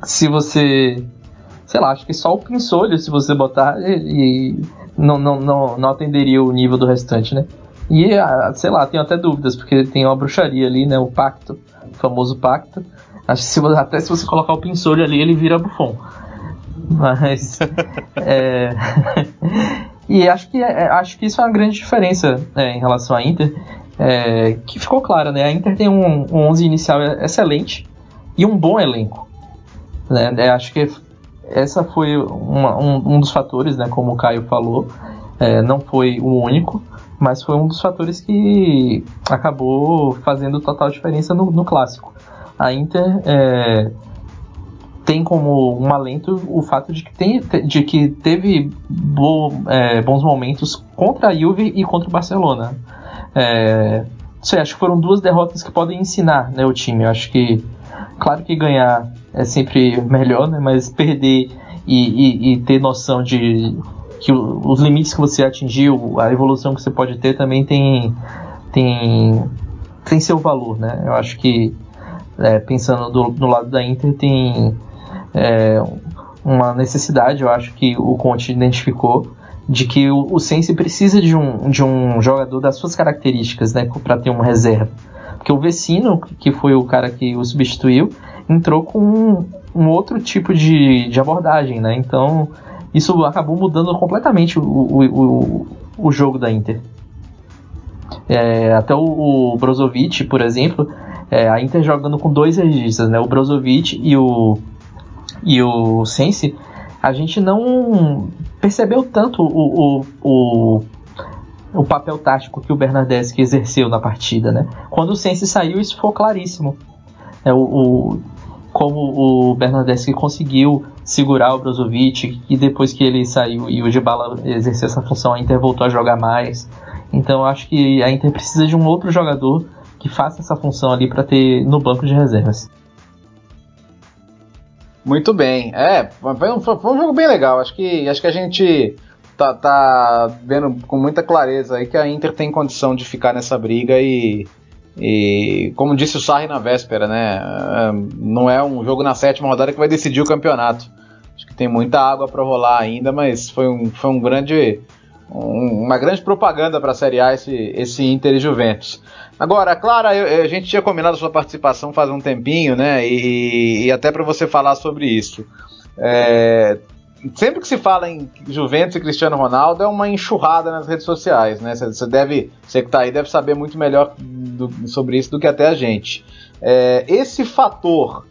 Speaker 4: se você. Sei lá, acho que só o pinsolho, se você botar, não, não, não, não atenderia o nível do restante, né? E, ah, sei lá, tenho até dúvidas, porque tem uma bruxaria ali, né? O pacto, o famoso pacto. Acho que se, até se você colocar o pinsolho ali, ele vira bufão. Mas. é, e acho que, é, acho que isso é uma grande diferença é, em relação à Inter. É, que ficou claro, né? A Inter tem um, um 11 inicial excelente e um bom elenco. Né? É, acho que essa foi uma, um, um, dos fatores, né, como o Caio falou, é, não foi o único, mas foi um dos fatores que acabou fazendo total diferença no, no clássico. A Inter é, tem como um alento o fato de que, tem, de que teve bo, é, bons momentos contra a Juve e contra o Barcelona. É, sei, acho que foram duas derrotas que podem ensinar né, o time. Eu acho que Claro que ganhar é sempre melhor, né? Mas perder e, e, e ter noção de que os limites que você atingiu, a evolução que você pode ter também tem tem tem seu valor, né? Eu acho que é, pensando do, do, lado da Inter tem é, uma necessidade, eu acho que o Conte identificou de que o, o Sense precisa de um, de um jogador das suas características, né, para ter uma reserva. Porque o Vecino, que foi o cara que o substituiu, entrou com um, um outro tipo de, de abordagem, né? Então, isso acabou mudando completamente o, o, o, o jogo da Inter. É, até o, o Brozovic, por exemplo, é, a Inter jogando com dois registas, né? O Brozovic e o, e o Sense, a gente não percebeu tanto o, o, o o papel tático que o Bernardeschi exerceu na partida, né? Quando o Sense saiu, isso ficou claríssimo. É, o, o como o Bernardeschi conseguiu segurar o Brozovic e depois que ele saiu e o Dybala exerceu essa função, a Inter voltou a jogar mais. Então acho que a Inter precisa de um outro jogador que faça essa função ali para ter no banco de reservas.
Speaker 1: Muito bem. É, foi um, foi um jogo bem legal. Acho que, acho que a gente tá, tá vendo com muita clareza aí que a Inter tem condição de ficar nessa briga e, e como disse o Sarri na véspera, né? É, não é um jogo na sétima rodada que vai decidir o campeonato. Acho que tem muita água para rolar ainda, mas foi um, foi um grande um, uma grande propaganda para a Série A esse, esse Inter e Juventus. Agora, Clara, eu, a gente tinha combinado a sua participação faz um tempinho, né? E, e até para você falar sobre isso. É, sempre que se fala em Juventus e Cristiano Ronaldo é uma enxurrada nas redes sociais, né? Você deve, você que tá aí deve saber muito melhor do, sobre isso do que até a gente. É, esse fator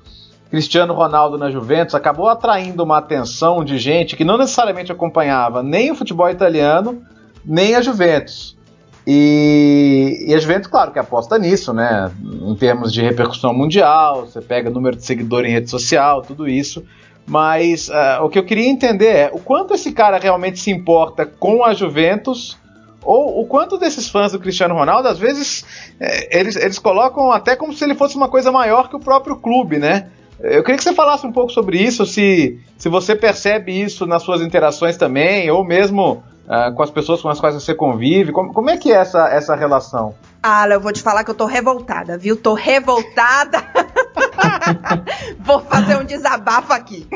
Speaker 1: Cristiano Ronaldo na Juventus acabou atraindo uma atenção de gente que não necessariamente acompanhava nem o futebol italiano nem a Juventus. E, e a Juventus, claro, que aposta nisso, né? Em termos de repercussão mundial, você pega número de seguidor em rede social, tudo isso. Mas uh, o que eu queria entender é o quanto esse cara realmente se importa com a Juventus ou o quanto desses fãs do Cristiano Ronaldo, às vezes, é, eles, eles colocam até como se ele fosse uma coisa maior que o próprio clube, né? Eu queria que você falasse um pouco sobre isso, se, se você percebe isso nas suas interações também, ou mesmo uh, com as pessoas com as quais você convive? Como, como é que é essa, essa relação?
Speaker 2: Ah, eu vou te falar que eu tô revoltada, viu? Tô revoltada. vou fazer um desabafo aqui.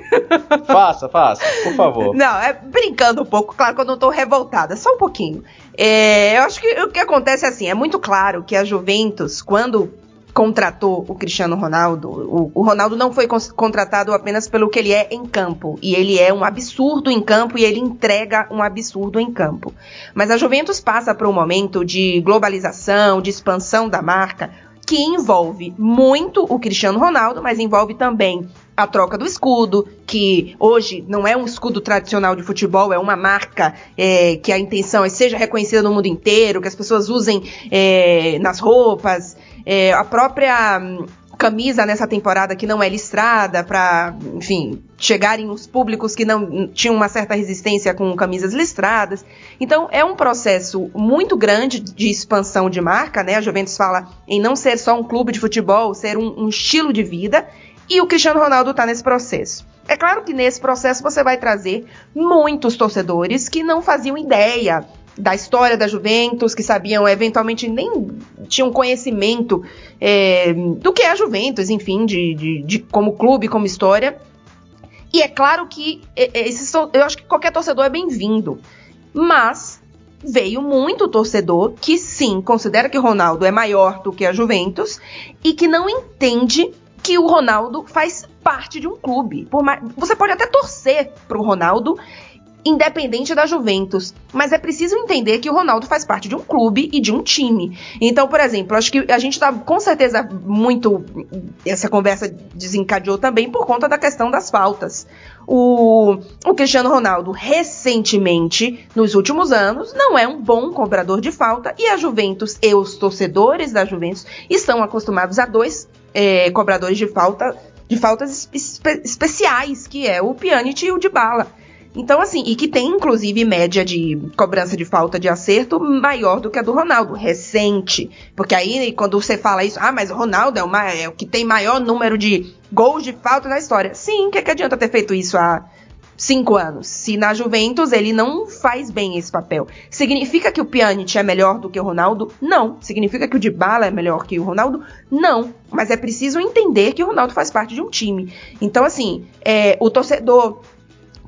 Speaker 1: faça, faça, por favor.
Speaker 2: Não, é brincando um pouco, claro que eu não tô revoltada, só um pouquinho. É, eu acho que o que acontece é assim, é muito claro que a Juventus, quando contratou o Cristiano Ronaldo. O, o, Ronaldo não foi contratado apenas pelo que ele é em campo. E ele é um absurdo em campo e ele entrega um absurdo em campo. Mas a Juventus passa por um momento de globalização, de expansão da marca, que envolve muito o Cristiano Ronaldo, mas envolve também a troca do escudo, que hoje não é um escudo tradicional de futebol, é uma marca é, que a intenção é seja reconhecida no mundo inteiro, que as pessoas usem é, nas roupas. É, a própria hum, camisa nessa temporada que não é listrada para, enfim, chegarem os públicos que não tinham uma certa resistência com camisas listradas. Então é um processo muito grande de expansão de marca, né? A Juventus fala em não ser só um clube de futebol, ser um, um estilo de vida. E o Cristiano Ronaldo está nesse processo. É claro que nesse processo você vai trazer muitos torcedores que não faziam ideia da história da Juventus, que sabiam, eventualmente nem tinham conhecimento é, do que é a Juventus, enfim, de, de, de, como clube, como história. E é claro que esses, eu acho que qualquer torcedor é bem-vindo. Mas veio muito torcedor que sim considera que Ronaldo é maior do que a Juventus e que não entende que o Ronaldo faz parte de um clube. Mais, você pode até torcer para o Ronaldo independente da Juventus. Mas é preciso entender que o Ronaldo faz parte de um clube e de um time. Então, por exemplo, acho que a gente está com certeza muito. Essa conversa desencadeou também por conta da questão das faltas. O, o Cristiano Ronaldo, recentemente, nos últimos anos, não é um bom cobrador de falta e a Juventus e os torcedores da Juventus estão acostumados a dois é, cobradores de falta de faltas espe especiais, que é o Pjanic e o Dybala. Então, assim, e que tem, inclusive, média de cobrança de falta de acerto maior do que a do Ronaldo, recente. Porque aí, quando você fala isso, ah, mas o Ronaldo é, uma, é o que tem maior número de gols de falta na história. Sim, o que, que adianta ter feito isso há cinco anos? Se na Juventus ele não faz bem esse papel. Significa que o Pjanic é melhor do que o Ronaldo? Não. Significa que o Dybala é melhor que o Ronaldo? Não. Mas é preciso entender que o Ronaldo faz parte de um time. Então, assim, é, o torcedor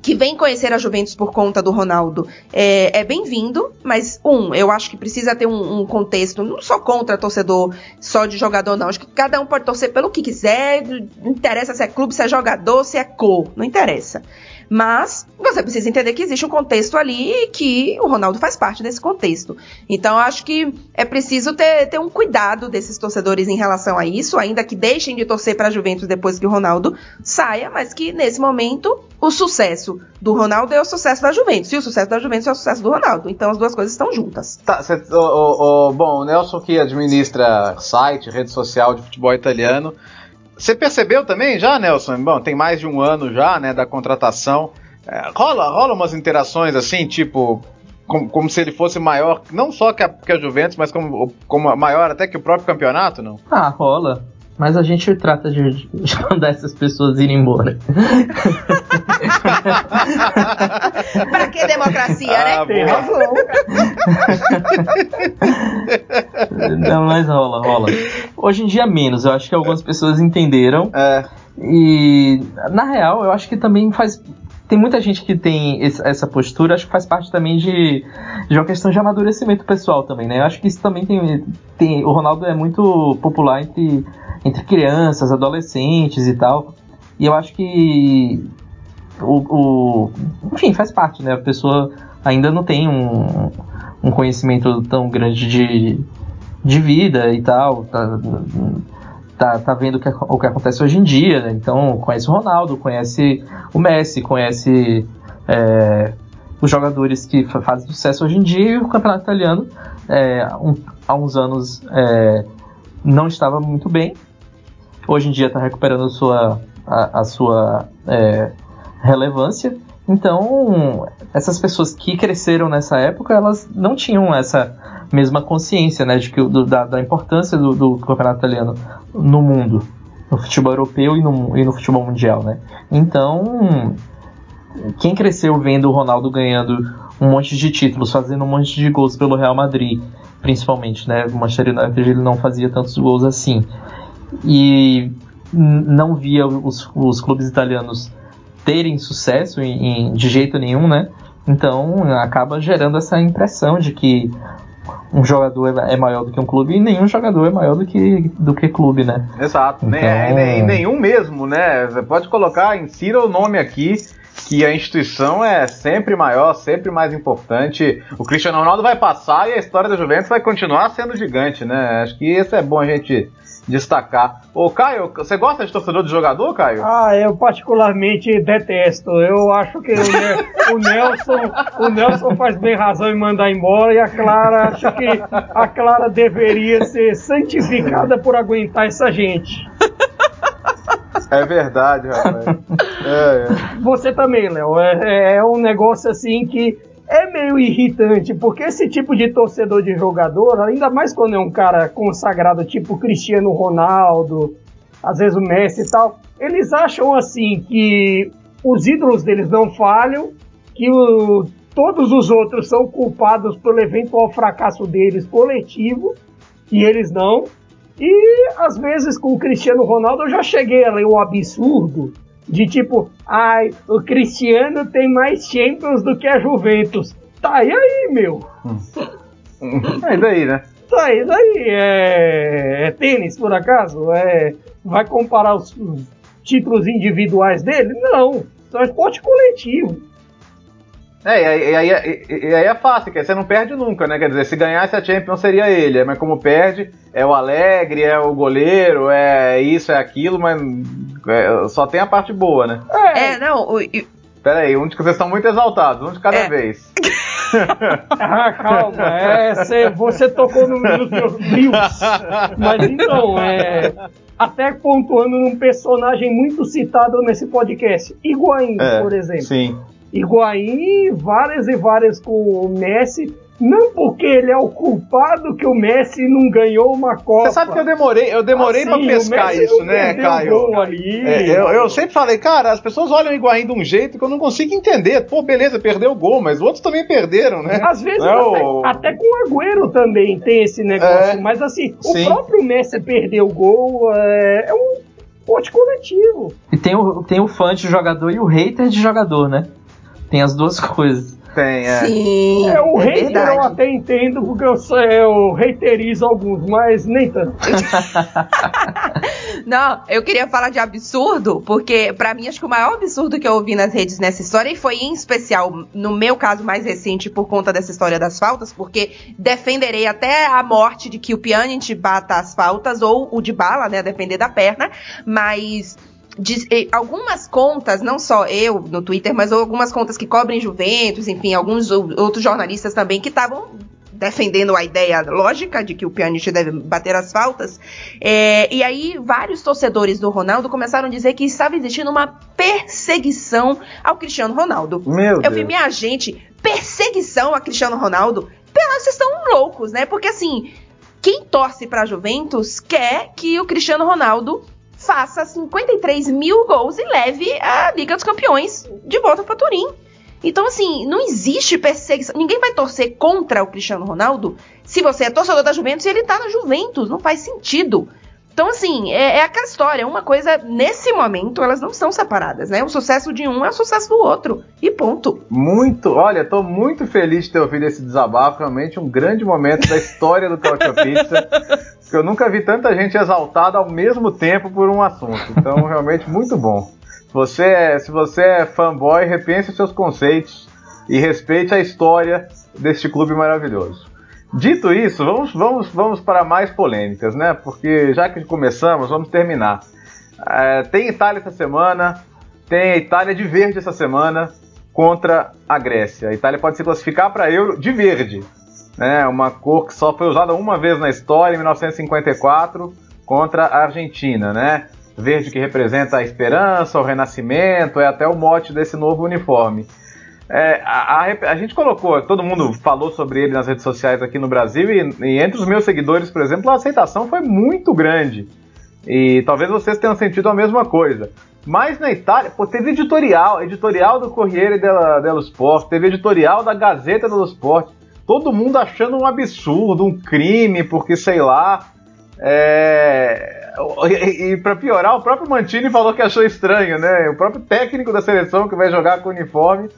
Speaker 2: que vem conhecer a Juventus por conta do Ronaldo é, é bem-vindo, mas um, eu acho que precisa ter um, um, contexto, não só contra torcedor, só de jogador, não. Acho que cada um pode torcer pelo que quiser, não interessa se é clube, se é jogador, se é cor, não interessa. Mas você precisa entender que existe um contexto ali e que o Ronaldo faz parte desse contexto. Então acho que é preciso ter, ter um cuidado desses torcedores em relação a isso, ainda que deixem de torcer para a Juventus depois que o Ronaldo saia, mas que nesse momento o sucesso do Ronaldo é o sucesso da Juventus. E o sucesso da Juventus é o sucesso do Ronaldo. Então as duas coisas estão juntas.
Speaker 1: Tá, cê, bom, o Nelson que administra site, rede social de futebol italiano. Você percebeu também já, Nelson? Bom, tem mais de um ano já, né, da contratação. É, rola, rola umas interações assim, tipo, como, como, se ele fosse maior, não só que a, que a Juventus, mas como, como maior até que o próprio campeonato, não?
Speaker 4: Ah, rola. Mas a gente trata de, de mandar essas pessoas irem embora.
Speaker 2: pra que democracia, né?
Speaker 1: ah, né?
Speaker 4: Tem Não, mas rola, rola. Hoje em dia menos, eu acho que algumas pessoas entenderam.
Speaker 1: É.
Speaker 4: E na real, eu acho que também faz tem muita gente que tem esse, essa postura, acho que faz parte também de, de uma questão de amadurecimento pessoal também, né? Eu acho que isso também tem, tem. O Ronaldo é muito popular entre, entre crianças, adolescentes e tal. E eu acho que. O, o, enfim, faz parte, né? A pessoa ainda não tem um, um conhecimento tão grande de, de vida e tal. Tá, tá, tá vendo o que, o que acontece hoje em dia, né? Então conhece o Ronaldo, conhece o Messi, conhece é, os jogadores que fazem sucesso hoje em dia e o campeonato italiano é, um, há uns anos é, não estava muito bem. Hoje em dia está recuperando sua, a, a sua é, relevância. Então, essas pessoas que cresceram nessa época, elas não tinham essa mesma consciência né, de que, do, da, da, importância do, do, campeonato italiano no mundo, no futebol europeu e no, e no futebol mundial. Né? Então, quem cresceu vendo o Ronaldo ganhando um monte de títulos, fazendo um monte de gols pelo Real Madrid, principalmente, né? O Manchester United ele não fazia tantos gols assim. E não via os, os clubes italianos terem sucesso em, em, de jeito nenhum, né? Então acaba gerando essa impressão de que um jogador é, é maior do que um clube e nenhum jogador é maior do que, do que clube, né?
Speaker 1: Exato, então... nem, nem, nenhum mesmo, né? Você pode colocar, insira o nome aqui, que a instituição é sempre maior, sempre mais importante. O Cristiano Ronaldo vai passar e a história da Juventus vai continuar sendo gigante, né? Acho que isso é bom a gente destacar. Ô, Caio, você gosta de torcedor de jogador, Caio?
Speaker 3: Ah, eu particularmente detesto. Eu acho que o, ne o Nelson, o Nelson faz bem razão em mandar embora e a Clara, acho que a Clara deveria ser santificada por aguentar essa gente.
Speaker 1: É verdade, rapaz. É,
Speaker 3: é. Você também, Léo. É, é um negócio assim que é meio irritante, porque esse tipo de torcedor de jogador, ainda mais quando é um cara consagrado, tipo Cristiano Ronaldo, às vezes o Messi e tal, eles acham assim que os ídolos deles não falham, que o, todos os outros são culpados pelo eventual fracasso deles coletivo, e eles não. E às vezes com o Cristiano Ronaldo eu já cheguei a ler um absurdo de tipo, ai, o Cristiano tem mais Champions do que a Juventus. Tá, e aí, meu?
Speaker 1: É daí, né?
Speaker 3: Tá, e daí? É, é tênis, por acaso? É... Vai comparar os, os títulos individuais dele? Não, são esporte coletivo.
Speaker 1: É, e aí, e, aí, e aí, é fácil, que você não perde nunca, né? Quer dizer, se ganhasse a Champions seria ele, mas como perde, é o Alegre, é o goleiro, é isso, é aquilo, mas é, só tem a parte boa, né?
Speaker 2: É, é não. O,
Speaker 1: Pera aí, um de vocês estão muito exaltados, um de cada é. vez.
Speaker 3: ah, calma, é, cê, você tocou no, meus brios. Mas então, é, até pontuando num personagem muito citado nesse podcast, Higuaín, é, por exemplo.
Speaker 1: Sim.
Speaker 3: Higuaín, várias e várias com o Messi, não porque ele é o culpado que o Messi não ganhou uma Copa.
Speaker 1: Você sabe que eu demorei, eu demorei assim, pra pescar isso, né, Caio?
Speaker 3: Ali,
Speaker 1: é, eu, eu, sempre falei, cara, as pessoas olham o Higuaín de um jeito que eu não consigo entender. Pô, beleza, perdeu o gol, mas outros também perderam, né?
Speaker 3: Às vezes, é até, o... até, com o Agüero também tem esse negócio. É, mas assim, sim. o próprio Messi perder o gol é, é um ponte coletivo.
Speaker 4: E tem o, tem o fã de jogador e o hater de jogador, né? Tem as duas coisas.
Speaker 1: Tem, é.
Speaker 2: Sim.
Speaker 3: É, o é hater verdade. eu até entendo, porque eu, eu reiterizo alguns, mas nem tanto.
Speaker 2: Não, eu queria falar de absurdo, porque para mim acho que o maior absurdo que eu ouvi nas redes nessa história, e foi em especial, no meu caso mais recente, por conta dessa história das faltas, porque defenderei até a morte de que o Pjanic bata as faltas, ou o de bala, né, defender da perna, mas eh, algumas contas, não só eu no Twitter, mas algumas contas que cobrem Juventus, enfim, alguns outros jornalistas também que estavam defendendo a ideia lógica de que o Pjanic deve bater as faltas. É, e aí, vários torcedores do Ronaldo começaram a dizer que estava existindo uma perseguição ao Cristiano Ronaldo.
Speaker 1: Meu
Speaker 2: Eu
Speaker 1: Deus.
Speaker 2: vi, minha gente, perseguição a Cristiano Ronaldo? Vocês estão loucos, né? Porque assim, quem torce pra Juventus quer que o Cristiano Ronaldo faça 53 mil gols e leve a Liga dos Campeões de volta para Turim. Então, assim, não existe perseguição. Ninguém vai torcer contra o Cristiano Ronaldo se você é torcedor da Juventus e ele tá na Juventus. Não faz sentido. Então, assim, é, é, aquela história. Uma coisa, nesse momento, elas não são separadas, né? O sucesso de um é o sucesso do outro. E ponto.
Speaker 1: Muito. Olha, tô muito feliz de ter ouvido esse desabafo. Realmente um grande momento da história do Pizza. Porque eu nunca vi tanta gente exaltada ao mesmo tempo por um assunto. Então, realmente, muito bom. Se você é, se você é fanboy, repense os seus conceitos e respeite a história deste clube maravilhoso. Dito isso, vamos, vamos, vamos para mais polêmicas, né? Porque já que começamos, vamos terminar. É, tem Itália essa semana, tem a Itália de verde essa semana contra a Grécia. A Itália pode se classificar para Euro de verde, né? Uma cor que só foi usada uma vez na história, em 1954, contra a Argentina, né? Verde que representa a esperança, o renascimento, é até o mote desse novo uniforme. É, a, a, a, gente colocou, todo mundo falou sobre ele nas redes sociais aqui no Brasil e, e, entre os meus seguidores, por exemplo, a aceitação foi muito grande. E talvez vocês tenham sentido a mesma coisa. Mas na Itália, pô, teve editorial, editorial do Corriere dello Sport, teve editorial da Gazeta dello Sport, todo mundo achando um absurdo, um crime, porque sei lá. É... E, e para piorar, o próprio Mantini falou que achou estranho, né? O próprio técnico da seleção que vai jogar com o uniforme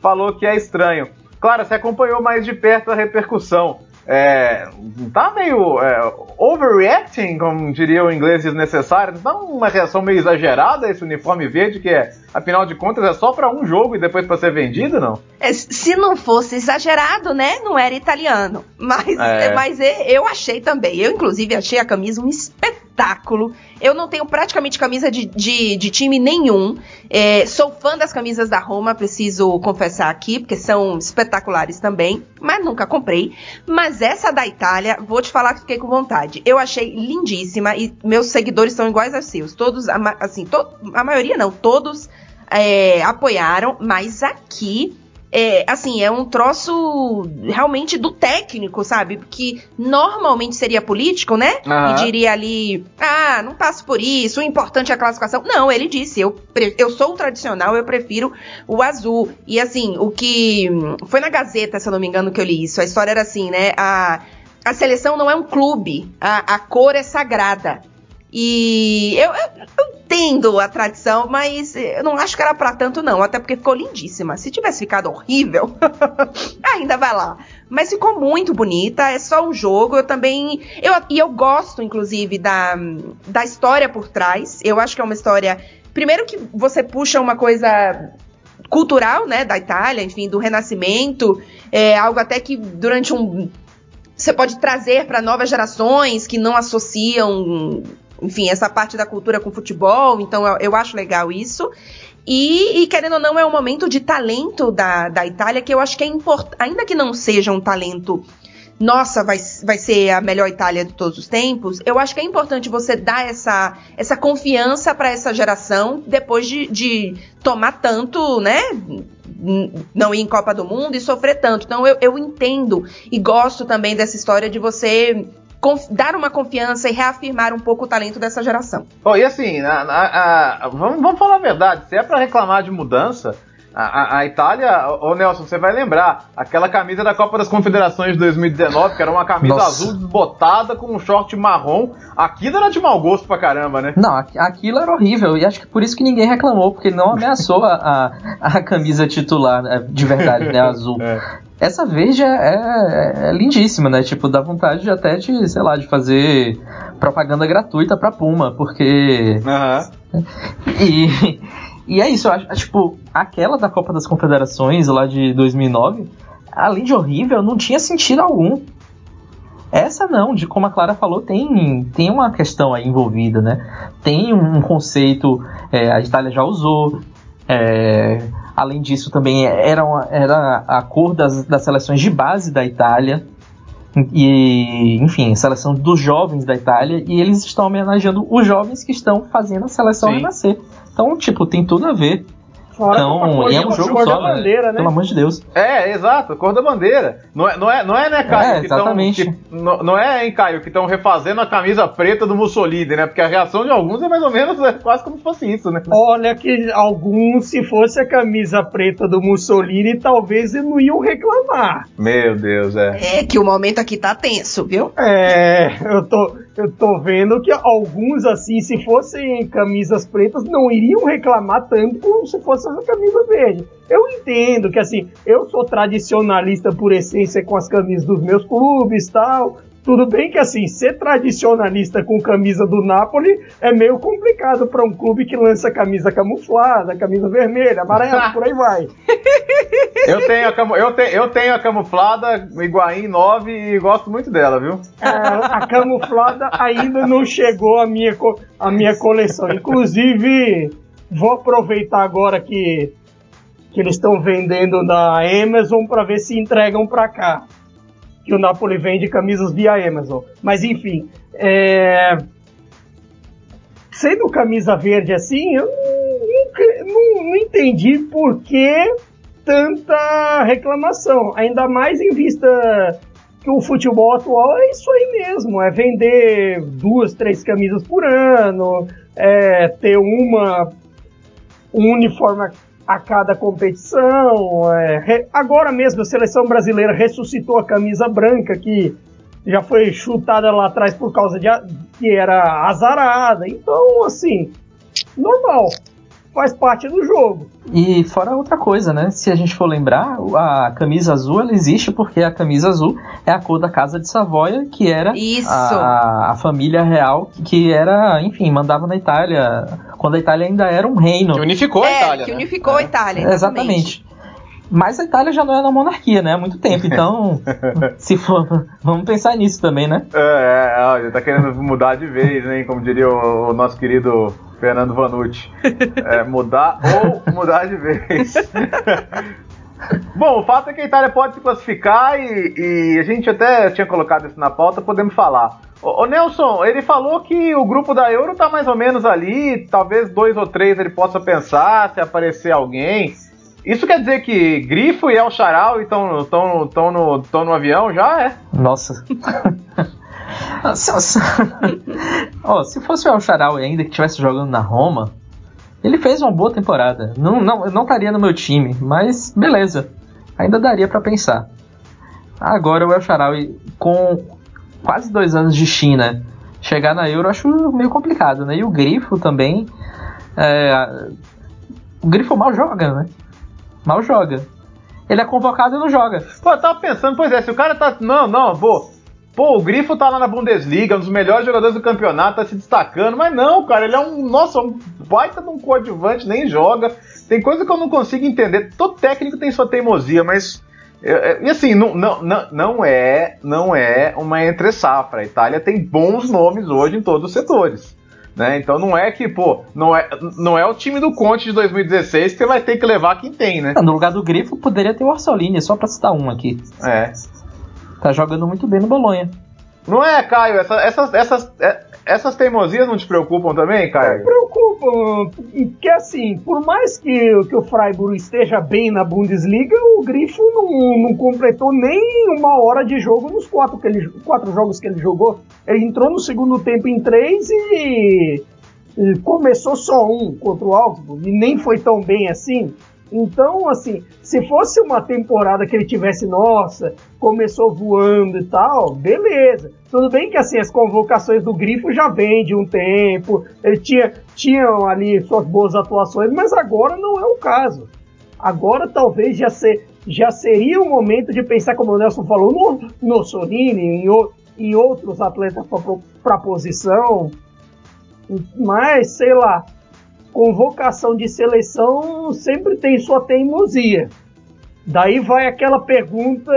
Speaker 1: falou que é estranho. Claro, você acompanhou mais de perto a repercussão. É, tá meio é, overreacting, como diria o inglês desnecessário, tá uma reação meio exagerada esse uniforme verde, que é, afinal de contas, é só para um jogo e depois para ser vendido, não?
Speaker 2: É, se não fosse exagerado, né, não era italiano. Mas, é. mas eu achei também. Eu, inclusive, achei a camisa um espetáculo espetáculo. Eu não tenho praticamente camisa de, de, de time nenhum. É, sou fã das camisas da Roma, preciso confessar aqui, porque são espetaculares também, mas nunca comprei. Mas essa da Itália, vou te falar que fiquei com vontade. Eu achei lindíssima e meus seguidores são iguais aos seus. Todos, assim, to, a maioria não, todos é, apoiaram, mas aqui é, assim, é um troço realmente do técnico, sabe? Porque normalmente seria político, né? Uhum. E diria ali, ah, não passo por isso, o importante é a classificação. Não, ele disse, eu, eu sou o tradicional, eu prefiro o azul. E assim, o que. Foi na Gazeta, se eu não me engano, que eu li isso. A história era assim, né? A, a seleção não é um clube, a, a cor é sagrada. E eu, eu, eu, entendo a tradição, mas eu não acho que era para tanto, não. Até porque ficou lindíssima. Se tivesse ficado horrível, ainda vai lá. Mas ficou muito bonita, é só um jogo. Eu também. Eu, e eu gosto, inclusive, da, da história por trás. Eu acho que é uma história. Primeiro que você puxa uma coisa cultural, né, da Itália, enfim, do Renascimento, é algo até que durante um você pode trazer para novas gerações que não associam enfim, essa parte da cultura com futebol, então eu, eu acho legal isso. E, e, querendo ou não, é um momento de talento da, da Itália que eu acho que é importante, ainda que não seja um talento, nossa, vai, vai ser a melhor Itália de todos os tempos, eu acho que é importante você dar essa, essa confiança para essa geração depois de, de tomar tanto, né? Não ir em Copa do Mundo e sofrer tanto. Então eu, eu entendo e gosto também dessa história de você dar uma confiança e reafirmar um pouco o talento dessa geração.
Speaker 1: Oh, e assim, a, a, a, vamos, vamos falar a verdade, se é para reclamar de mudança, a, a, Itália, ô Nelson, você vai lembrar, aquela camisa da Copa das Confederações de 2019, que era uma camisa Nossa. azul desbotada com um short marrom, aquilo era de mau gosto pra caramba, né?
Speaker 4: Não, aquilo era horrível, e acho que por isso que ninguém reclamou, porque ele não ameaçou a, a, a camisa titular né, de verdade, né, azul. É. Essa verde é, é, é, lindíssima, né? Tipo, dá vontade até de, sei lá, de fazer propaganda gratuita pra Puma, porque.
Speaker 1: Uhum.
Speaker 4: E. E é isso, eu acho, tipo, aquela da Copa das Confederações lá de 2009, além de horrível, não tinha sentido algum. Essa não, de como a Clara falou, tem, tem uma questão aí envolvida, né? Tem um conceito, é, a Itália já usou. É, além disso, também era, uma, era a cor das, das seleções de base da Itália. E, enfim, seleção dos jovens da Itália. E eles estão homenageando os jovens que estão fazendo a seleção Sim. renascer. Então, tipo, tem tudo a ver. Fora então, e é um jogo só, né? bandeira, né? Pelo amor de Deus.
Speaker 1: É, exato, cor da bandeira. Não é, não é, não é né, Caio? É, exatamente. Tão, que, não, não é, hein, Caio, que estão refazendo a camisa preta do Mussolini, né? Porque a reação de alguns é mais ou menos é quase como se fosse isso, né?
Speaker 3: Olha que alguns, se fosse a camisa preta do Mussolini, talvez eles não iam reclamar.
Speaker 1: Meu Deus, é.
Speaker 2: É que o momento aqui tá tenso, viu?
Speaker 3: É, eu tô eu tô vendo que alguns, assim, se fossem camisas pretas, não iriam reclamar tanto como se fosse essa camisa verde. Eu entendo que, assim, eu sou tradicionalista por essência com as camisas dos meus clubes tal. Tudo bem que, assim, ser tradicionalista com camisa do Napoli é meio complicado para um clube que lança camisa camuflada, camisa vermelha, amarela, por aí vai.
Speaker 1: Eu tenho, a, camu eu, te eu tenho a camuflada Higuaín 9 e gosto muito dela, viu?
Speaker 3: É, a camuflada ainda não chegou à minha, à minha coleção. Inclusive, vou aproveitar agora que, que eles estão vendendo na Amazon para ver se entregam para cá que o Napoli vende camisas via Amazon. Mas enfim, é... sendo camisa verde assim, eu não, não, não entendi por que tanta reclamação. Ainda mais em vista que o futebol atual é isso aí mesmo, é vender duas, três camisas por ano, é ter uma um uniforme cada competição. É, agora mesmo a seleção brasileira ressuscitou a camisa branca que já foi chutada lá atrás por causa de que era azarada. Então, assim, normal faz parte do jogo.
Speaker 4: E fora outra coisa, né? Se a gente for lembrar, a camisa azul ela existe porque a camisa azul é a cor da casa de Savoia, que era a, a, família real que era, enfim, mandava na Itália quando a Itália ainda era um reino.
Speaker 1: Que unificou
Speaker 2: é,
Speaker 1: a Itália.
Speaker 2: Que
Speaker 1: né?
Speaker 2: unificou é. a Itália.
Speaker 4: Exatamente. exatamente. Mas a Itália já não é na monarquia, né? Há muito tempo. Então, se for. Vamos pensar nisso também, né?
Speaker 1: É, é, olha, tá querendo mudar de vez, né? Como diria o, o nosso querido Fernando Vanucci. É, mudar ou mudar de vez. Bom, o fato é que a Itália pode se classificar e, e, a gente até tinha colocado isso na pauta, podemos falar. O, o, Nelson, ele falou que o grupo da Euro tá mais ou menos ali, talvez dois ou três ele possa pensar se aparecer alguém. Isso quer dizer que Grifo e El Charal estão tão, tão, no, tão no avião já, é?
Speaker 4: Nossa. oh, se fosse o El Charal ainda que estivesse jogando na Roma, ele fez uma boa temporada. Não, não, não estaria no meu time, mas beleza. Ainda daria para pensar. Agora o El Charal com quase dois anos de China chegar na Euro, acho meio complicado, né? E o Grifo também. É, o Grifo mal joga, né? Mal joga. Ele é convocado e não joga.
Speaker 1: Pô, eu tava pensando, pois é, se o cara tá. Não, não, pô. Pô, o Grifo tá lá na Bundesliga, um dos melhores jogadores do campeonato, tá se destacando, mas não, cara, ele é um, nossa, um baita de um coadjuvante, nem joga. Tem coisa que eu não consigo entender. Todo técnico tem sua teimosia, mas é, é, e assim, não, não, não é não é uma entre safra. A Itália tem bons nomes hoje em todos os setores. Né? Então não é que, pô, não é, não é o time do Conte de 2016 que você vai ter que levar quem tem, né?
Speaker 4: No lugar do Grifo poderia ter o Orsolini, só pra citar um aqui.
Speaker 1: É.
Speaker 4: Tá jogando muito bem no Bolonha.
Speaker 1: Não é, Caio? Essa, essas, essas, é, essas teimosias não te preocupam também, Caio?
Speaker 3: Preocupam. Porque assim, por mais que, que o Freiburg esteja bem na Bundesliga, o Grifo não, não completou nem uma hora de jogo nos quatro, que ele, quatro jogos que ele jogou. Ele entrou no segundo tempo em três e, e começou só um contra o Augsburg. E nem foi tão bem assim. Então, assim, se fosse uma temporada que ele tivesse, nossa, começou voando e tal, beleza. Tudo bem que assim as convocações do Grifo já vêm de um tempo, ele tinha tinham ali suas boas atuações, mas agora não é o caso. Agora talvez já, ser, já seria o momento de pensar, como o Nelson falou, no, no Sonini, em, em outros atletas para a posição. Mas, sei lá, convocação de seleção sempre tem sua teimosia. Daí vai aquela pergunta,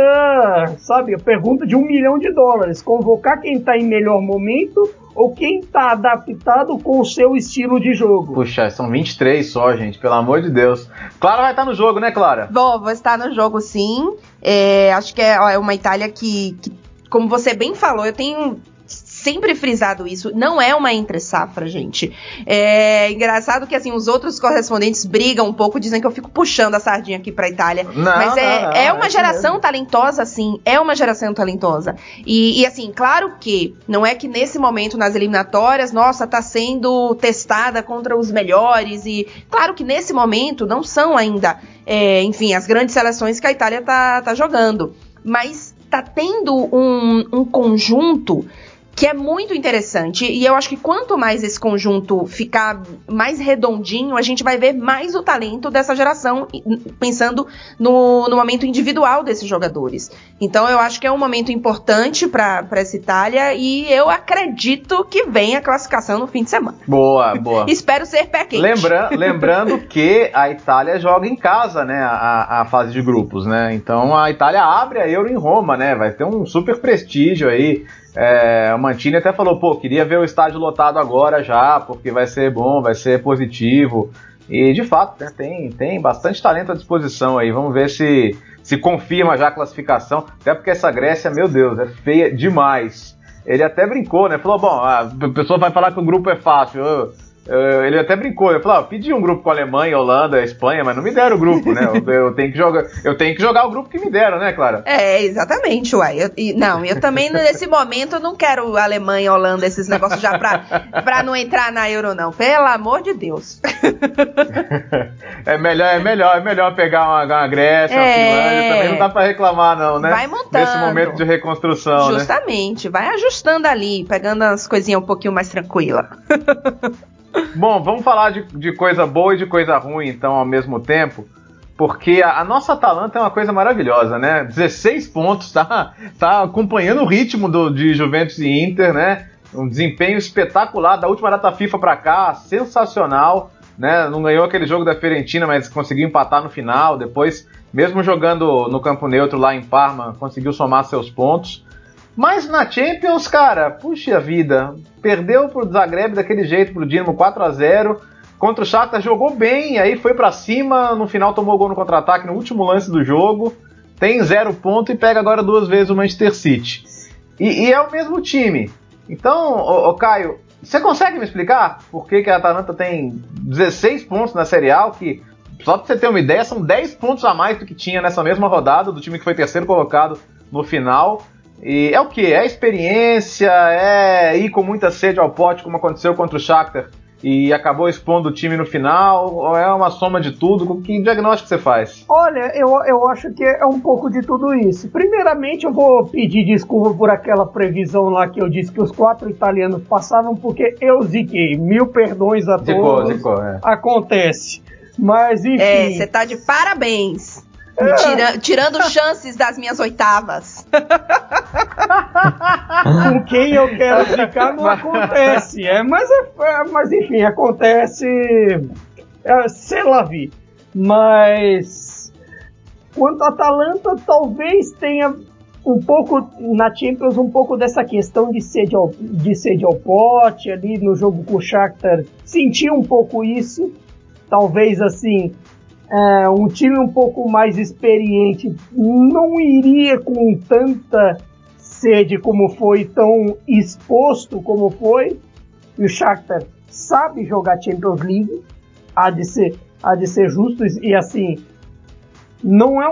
Speaker 3: sabe, a pergunta de um milhão de dólares: convocar quem está em melhor momento ou quem está adaptado com o seu estilo de jogo?
Speaker 1: Puxa, são 23 só, gente, pelo amor de Deus. Clara vai estar no jogo, né, Clara?
Speaker 2: Vou, vou estar no jogo sim. É, acho que é, é uma Itália que, que, como você bem falou, eu tenho sempre frisado isso, não é uma entre safra, gente. É engraçado que assim os outros correspondentes brigam um pouco, dizem que eu fico puxando a sardinha aqui para Itália, não, mas é, não, não, é uma é geração mesmo. talentosa, sim, é uma geração talentosa. E, e, assim, claro que não é que nesse momento nas eliminatórias, nossa, tá sendo testada contra os melhores e claro que nesse momento não são ainda, é, enfim, as grandes seleções que a Itália tá, tá jogando, mas tá tendo um, um conjunto que é muito interessante. E eu acho que quanto mais esse conjunto ficar mais redondinho, a gente vai ver mais o talento dessa geração, pensando no, no momento individual desses jogadores. Então eu acho que é um momento importante para essa Itália e eu acredito que vem a classificação no fim de semana.
Speaker 1: Boa, boa.
Speaker 2: Espero ser pé quente.
Speaker 1: Lembra, lembrando que a Itália joga em casa, né, a, a fase de grupos, né? Então a Itália abre a Euro em Roma, né? Vai ter um super prestígio aí. É, o Mantini até falou, pô, queria ver o estádio lotado agora já, porque vai ser bom, vai ser positivo. E de fato, né, tem, tem bastante talento à disposição aí. Vamos ver se se confirma já a classificação. Até porque essa Grécia, meu Deus, é feia demais. Ele até brincou, né? Falou, bom, a pessoa vai falar que o grupo é fácil. Eu, Uh, ele até brincou, ele falou: ah, pedi um grupo com a Alemanha, Holanda, Espanha, mas não me deram o grupo, né? Eu, eu, tenho que jogar, eu tenho que jogar o grupo que me deram, né, Clara?
Speaker 2: É, exatamente, uai. Eu, não, eu também nesse momento não quero Alemanha, Holanda, esses negócios já pra, pra não entrar na Euro, não. Pelo amor de Deus.
Speaker 1: é melhor, é melhor, é melhor pegar uma, uma Grécia, é... uma Finlândia, também não dá pra reclamar, não, né?
Speaker 2: Vai montando.
Speaker 1: Nesse momento de reconstrução,
Speaker 2: né? Justamente,
Speaker 1: né?
Speaker 2: vai ajustando ali, pegando as coisinhas um pouquinho mais tranquilas.
Speaker 1: Bom, vamos falar de, de, coisa boa e de coisa ruim, então, ao mesmo tempo. Porque a, a, nossa Atalanta é uma coisa maravilhosa, né? 16 pontos, tá, tá acompanhando o ritmo do, de Juventus e Inter, né? Um desempenho espetacular da última data FIFA para cá, sensacional, né? Não ganhou aquele jogo da Fiorentina, mas conseguiu empatar no final. Depois, mesmo jogando no campo neutro lá em Parma, conseguiu somar seus pontos. Mas na Champions, cara, puxa vida, perdeu pro Zagreb daquele jeito pro Dinamo 4 a 0 Contra o Shakhtar jogou bem, aí foi para cima, no final tomou gol no contra-ataque no último lance do jogo. Tem zero ponto e pega agora duas vezes o Manchester City. E, e é o mesmo time. Então, ô, ô, Caio, você consegue me explicar por que, que a Atalanta tem 16 pontos na Série A, que só pra você ter uma ideia, são 10 pontos a mais do que tinha nessa mesma rodada, do time que foi terceiro colocado no final. E é o que? É experiência, é ir com muita sede ao pote, como aconteceu contra o Shakhtar e acabou expondo o time no final, ou é uma soma de tudo? Que diagnóstico você faz?
Speaker 3: Olha, eu, eu acho que é um pouco de tudo isso. Primeiramente, eu vou pedir desculpa por aquela previsão lá que eu disse que os quatro italianos passavam, porque eu ziquei. Mil perdões a todos. Zicou, zicou, é. Acontece. Mas enfim.
Speaker 2: É, você tá de parabéns. Tira, tirando chances das minhas oitavas.
Speaker 3: Com quem eu quero ficar não acontece. É, mas, é, é mas enfim, acontece. É, sei lá, vi. Mas. Quanto a Atalanta, talvez tenha um pouco na Champions, um pouco dessa questão de sede ao, de sede ao pote ali no jogo com o Shakhtar. Senti um pouco isso. Talvez assim, é, um time um pouco mais experiente não iria com tanta sede como foi, tão exposto como foi. E o Shakhtar sabe jogar Champions League, há de ser, há de ser justo e assim, não é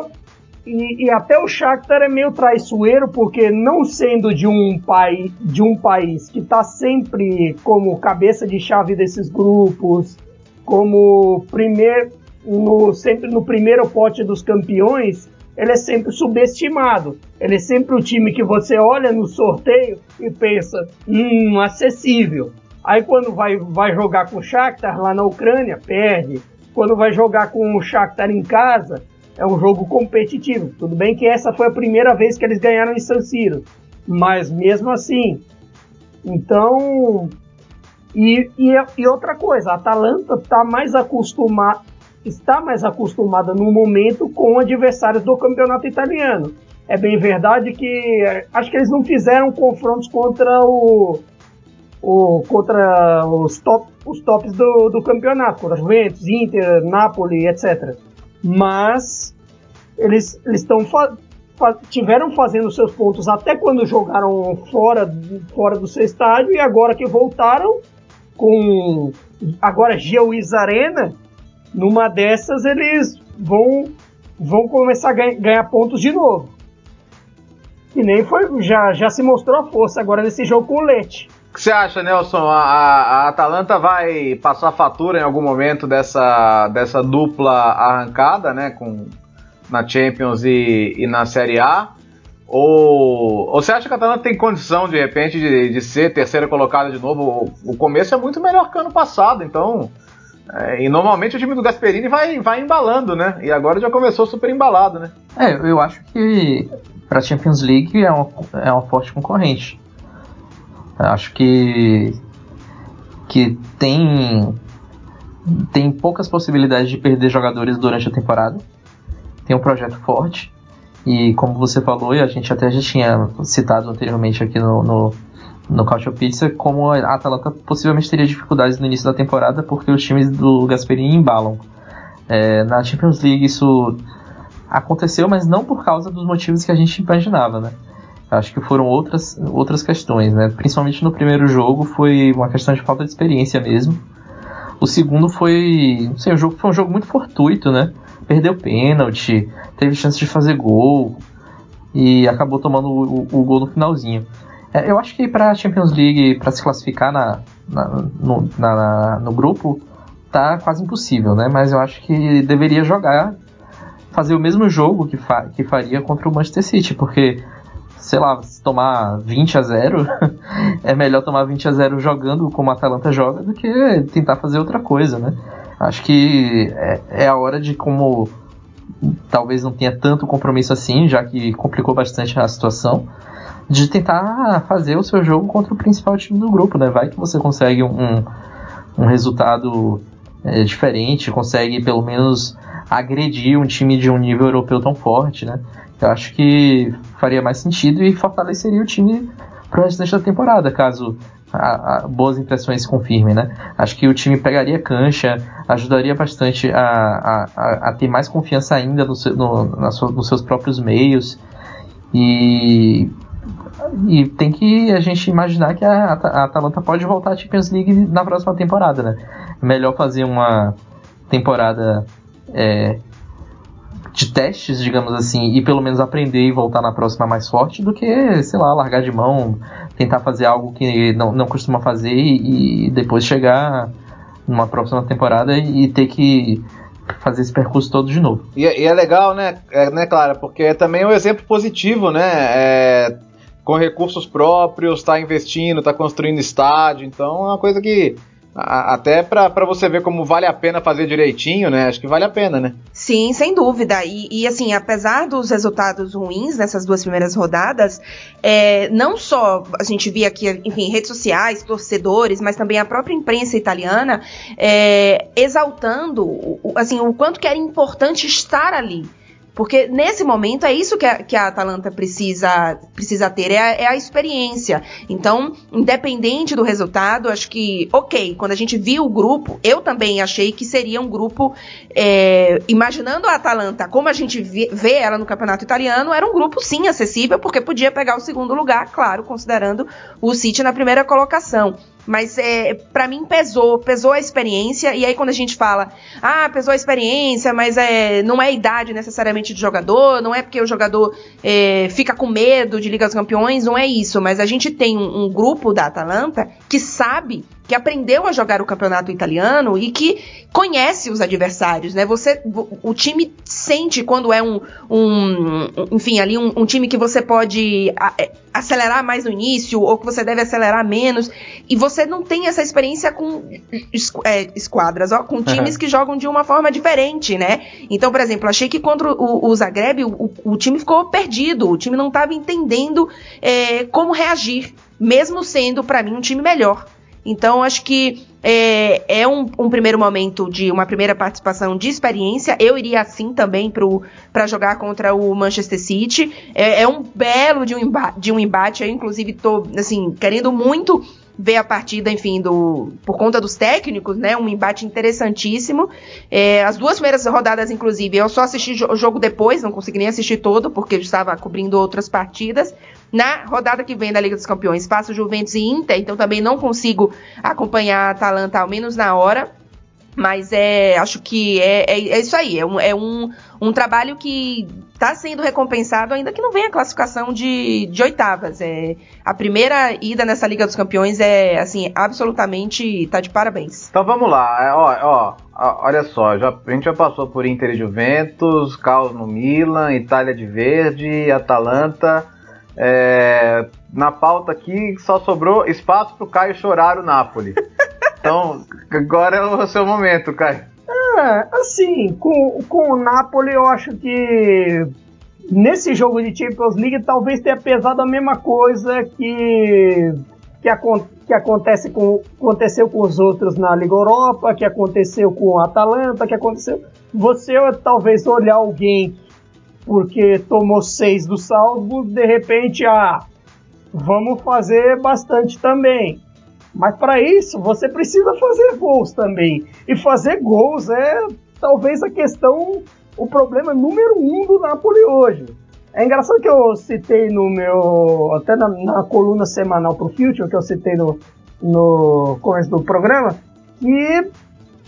Speaker 3: e, e, até o Shakhtar é meio traiçoeiro porque não sendo de um país de um país que está sempre como cabeça de chave desses grupos, como primeiro no, sempre no primeiro pote dos campeões, ele é sempre subestimado. Ele é sempre o time que você olha no sorteio e pensa, hum, acessível. Aí quando vai, vai jogar com o Shakhtar lá na Ucrânia, perde. Quando vai jogar com o Shakhtar em casa, é um jogo competitivo. Tudo bem que essa foi a primeira vez que eles ganharam em San Siro, mas mesmo assim. Então, e, e, e outra coisa, a Atalanta está mais acostumada está mais acostumada no momento com adversários do campeonato italiano. É bem verdade que acho que eles não fizeram confrontos contra o, o contra os, top, os tops do, do campeonato, contra Juventus, Inter, Napoli, etc. Mas eles estão tiveram fazendo seus pontos até quando jogaram fora, fora do seu estádio e agora que voltaram com agora Geois Arena numa dessas eles vão vão começar a ganha, ganhar pontos de novo. E nem foi, já, já se mostrou a força agora nesse jogo com o Leite.
Speaker 1: O que você acha, Nelson? A, a, Atalanta vai passar fatura em algum momento dessa, dessa dupla arrancada, né? Com, na Champions e, e na Série A? Ou, ou você acha que a Atalanta tem condição, de repente, de, de ser terceira colocada de novo? O, o começo é muito melhor que ano passado, então. É, e normalmente o time do Gasperini vai, vai embalando, né? E agora já começou super embalado, né?
Speaker 4: É, eu acho que para Champions League é uma, é uma forte concorrente. Eu acho que que tem tem poucas possibilidades de perder jogadores durante a temporada. Tem um projeto forte e como você falou, e a gente até já tinha citado anteriormente aqui no, no, no Couch Pizza, como a Atalanta possivelmente teria dificuldades no início da temporada porque os times do Gasperini embalam. É, na Champions League isso aconteceu, mas não por causa dos motivos que a gente imaginava, né? Acho que foram outras, outras questões, né? Principalmente no primeiro jogo foi uma questão de falta de experiência mesmo. O segundo foi, não sei, o jogo foi um jogo muito fortuito, né? Perdeu pênalti, teve chance de fazer gol e acabou tomando o, o gol no finalzinho. É, eu acho que para a Champions League, para se classificar na, na, no, na, no grupo, tá quase impossível, né? Mas eu acho que deveria jogar, fazer o mesmo jogo que, fa que faria contra o Manchester City, porque sei lá, se tomar 20 a 0, é melhor tomar 20 a 0 jogando como a Atalanta joga do que tentar fazer outra coisa, né? Acho que é, é a hora de como talvez não tenha tanto compromisso assim, já que complicou bastante a situação, de tentar fazer o seu jogo contra o principal time do grupo, né? Vai que você consegue um, um resultado é, diferente, consegue pelo menos agredir um time de um nível europeu tão forte, né? Eu acho que faria mais sentido e fortaleceria o time para o restante da temporada, caso a, a, boas impressões se confirmem, né? Acho que o time pegaria cancha, ajudaria bastante a, a, ter mais confiança ainda no, no, sua, nos seus próprios meios e e tem que a gente imaginar que a, a Atalanta pode voltar à Champions League na próxima temporada, né? Melhor fazer uma temporada é, de testes, digamos assim, e pelo menos aprender e voltar na próxima mais forte do que, sei lá, largar de mão, tentar fazer algo que não, não costuma fazer e, e depois chegar numa próxima temporada e ter que fazer esse percurso todo de novo.
Speaker 1: E, e é legal, né, é, né, Clara? Porque é também um exemplo positivo, né? É, com recursos próprios, está investindo, está construindo estádio, então é uma coisa que até para você ver como vale a pena fazer direitinho, né? Acho que vale a pena, né?
Speaker 2: Sim, sem dúvida. E, e assim, apesar dos resultados ruins nessas duas primeiras rodadas, é, não só a gente via aqui, enfim, redes sociais, torcedores, mas também a própria imprensa italiana é, exaltando assim, o quanto que era importante estar ali. Porque nesse momento é isso que a, que a Atalanta precisa, precisa ter, é a, é a, experiência. Então, independente do resultado, acho que, ok, quando a gente viu o grupo, eu também achei que seria um grupo, é, imaginando a Atalanta como a gente vê, ela no campeonato italiano, era um grupo sim acessível, porque podia pegar o segundo lugar, claro, considerando o City na primeira colocação. Mas é, para mim pesou, pesou a experiência. E aí quando a gente fala, ah, pesou a experiência, mas é, não é a idade necessariamente de jogador, não é porque o jogador é, fica com medo de Liga dos Campeões, não é isso. Mas a gente tem um, um grupo da Atalanta que sabe que aprendeu a jogar o campeonato italiano e que conhece os adversários, né? Você, o time sente quando é um, um enfim, ali um, um, time que você pode é, acelerar mais no início ou que você deve acelerar menos e você não tem essa experiência com é, esquadras, ó, com times uhum. que jogam de uma forma diferente, né? Então, por exemplo, achei que contra o, o Zagreb o, o, time ficou perdido, o time não estava entendendo é, como reagir, mesmo sendo para mim um time melhor. Então, acho que é, é um, um, primeiro momento de uma primeira participação de experiência. Eu iria assim também para jogar contra o Manchester City. É, é um belo de um, embate, de um embate. Eu, inclusive, estou assim, querendo muito ver a partida, enfim, do por conta dos técnicos, né? Um embate interessantíssimo. É, as duas primeiras rodadas, inclusive, eu só assisti o jogo depois, não consegui nem assistir todo, porque eu estava cobrindo outras partidas. Na rodada que vem da Liga dos Campeões, faço Juventus e Inter, então também não consigo acompanhar a Atalanta, ao menos na hora. Mas é, acho que é, é, é isso aí. É, um, é um, um trabalho que está sendo recompensado, ainda que não venha a classificação de, de oitavas. É, a primeira ida nessa Liga dos Campeões é, assim, absolutamente. tá de parabéns.
Speaker 1: Então vamos lá. É, ó, ó, olha só, já, a gente já passou por Inter e Juventus, caos no Milan, Itália de Verde, Atalanta. É, na pauta aqui só sobrou espaço pro Caio chorar o Napoli. Então, agora é o seu momento, Caio.
Speaker 3: É, assim, com, com o Napoli eu acho que nesse jogo de Champions League talvez tenha pesado a mesma coisa que, que, que acontece com, aconteceu com os outros na Liga Europa, que aconteceu com o Atalanta, que aconteceu. Você talvez olhar alguém porque tomou seis do Salzburg, de repente, ah, vamos fazer bastante também. Mas para isso você precisa fazer gols também. E fazer gols é talvez a questão, o problema número um do Napoli hoje. É engraçado que eu citei no meu. até na, na coluna semanal pro Future, que eu citei no, no começo do programa, que,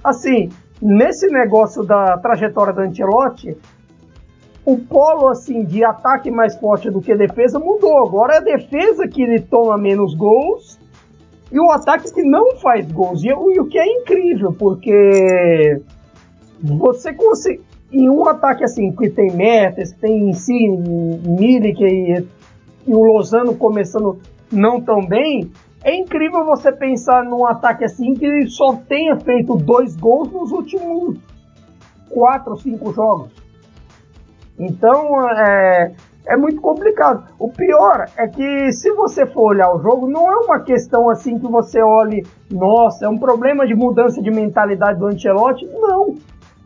Speaker 3: assim, nesse negócio da trajetória do Ancelotti, o polo assim de ataque mais forte do que defesa mudou. Agora é a defesa que toma menos gols e o ataque que não faz gols. E, o que é incrível, porque você consegue. Em um ataque assim, que tem Mertes, tem Insigne, Milik e, e o Lozano começando não tão bem, é incrível você pensar num ataque assim que só tenha feito dois gols nos últimos quatro cinco jogos. Então, é, é muito complicado. O pior é que se você for olhar o jogo, não é uma questão assim que você olhe, nossa, é um problema de mudança de mentalidade do Ancelotti. Não.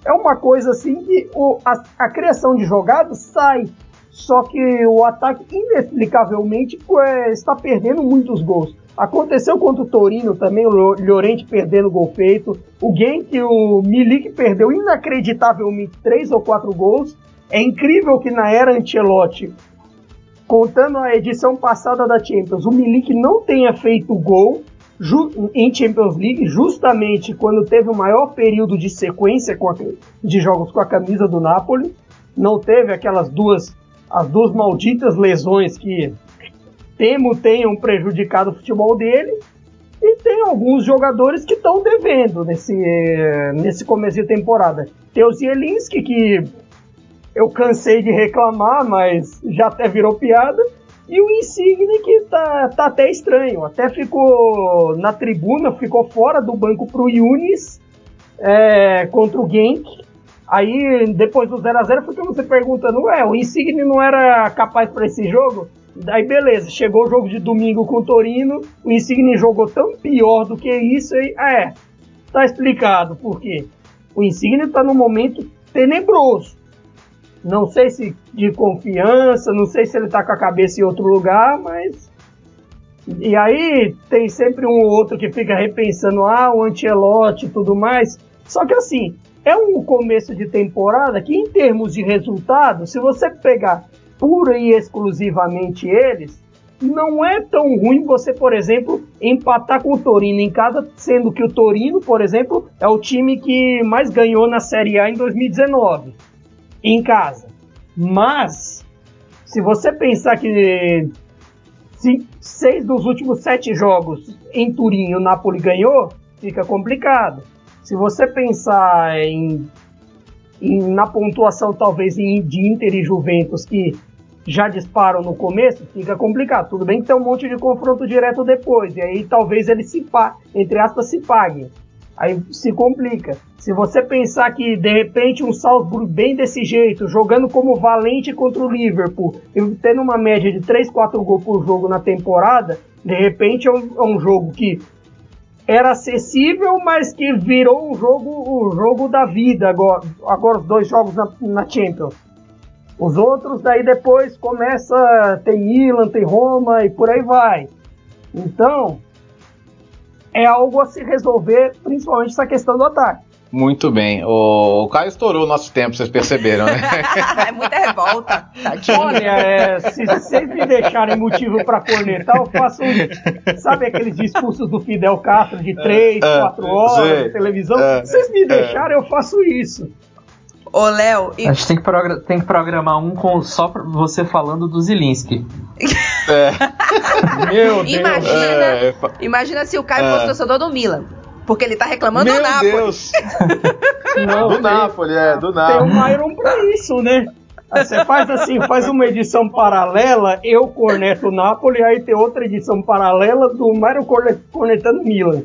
Speaker 3: É uma coisa assim que o, a, a criação de jogadas sai. Só que o ataque, inexplicavelmente, é, está perdendo muitos gols. Aconteceu contra o Torino também, o Llorente perdendo gol feito. O Genk, o Milik perdeu inacreditavelmente três ou quatro gols. É incrível que na era Ancelotti, contando a edição passada da Champions, o Milik não tenha feito gol em Champions League, justamente quando teve o maior período de sequência a, de jogos com a camisa do Napoli. Não teve aquelas duas, as duas malditas lesões que temo tenham prejudicado o futebol dele. E tem alguns jogadores que estão devendo nesse, nesse começo de temporada. Tem o Zielinski, que eu cansei de reclamar, mas já até virou piada. E o Insigne que tá, tá até estranho, até ficou na tribuna, ficou fora do banco pro Yunis é, contra o Genk. Aí depois do 0x0 fica você perguntando, ué, o Insigne não era capaz para esse jogo? Daí beleza, chegou o jogo de domingo com o Torino, o Insigne jogou tão pior do que isso, e é, tá explicado por quê. O Insigne tá num momento tenebroso. Não sei se de confiança, não sei se ele tá com a cabeça em outro lugar, mas. E aí tem sempre um ou outro que fica repensando, ah, o Ancelotti e tudo mais. Só que assim, é um começo de temporada que, em termos de resultado, se você pegar pura e exclusivamente eles, não é tão ruim você, por exemplo, empatar com o Torino em casa, sendo que o Torino, por exemplo, é o time que mais ganhou na Série A em 2019 em casa. Mas, se você pensar que seis dos últimos sete jogos em Turim o Napoli ganhou, fica complicado. Se você pensar em, em na pontuação talvez de Inter e Juventus que já disparam no começo, fica complicado. Tudo bem que tem um monte de confronto direto depois, e aí talvez eles se entre aspas se paguem. Aí se complica. Se você pensar que de repente um Salzburg bem desse jeito, jogando como valente contra o Liverpool, tendo uma média de 3, 4 gols por jogo na temporada, de repente é um, é um jogo que era acessível, mas que virou um jogo, o jogo da vida agora, agora os dois jogos na, na Champions. Os outros daí depois começa, tem Milan, tem Roma e por aí vai. Então, é algo a se resolver, principalmente essa questão do ataque.
Speaker 1: Muito bem. O, o Caio estourou o nosso tempo, vocês perceberam, né?
Speaker 2: é muita revolta.
Speaker 3: Tadinho. Olha, é, se vocês me deixarem motivo para cornetar, eu faço. Sabe aqueles discursos do Fidel Castro de 3, 4 é, horas na televisão? É, se vocês me deixarem, eu faço isso.
Speaker 2: Ô, Léo.
Speaker 4: E... A gente tem que, tem que programar um com só você falando do Zilinski.
Speaker 2: É. Meu Deus. Imagina, é, imagina se o Caio fosse é. torcedor do Milan. Porque ele tá reclamando
Speaker 1: Meu
Speaker 2: do Napoli.
Speaker 1: Deus. Não, do tem, Napoli, é, do Napoli.
Speaker 3: Tem um Myron pra isso, né? Você faz assim, faz uma edição paralela, eu corneto o Napoli, aí tem outra edição paralela do Mário cornetando Milan.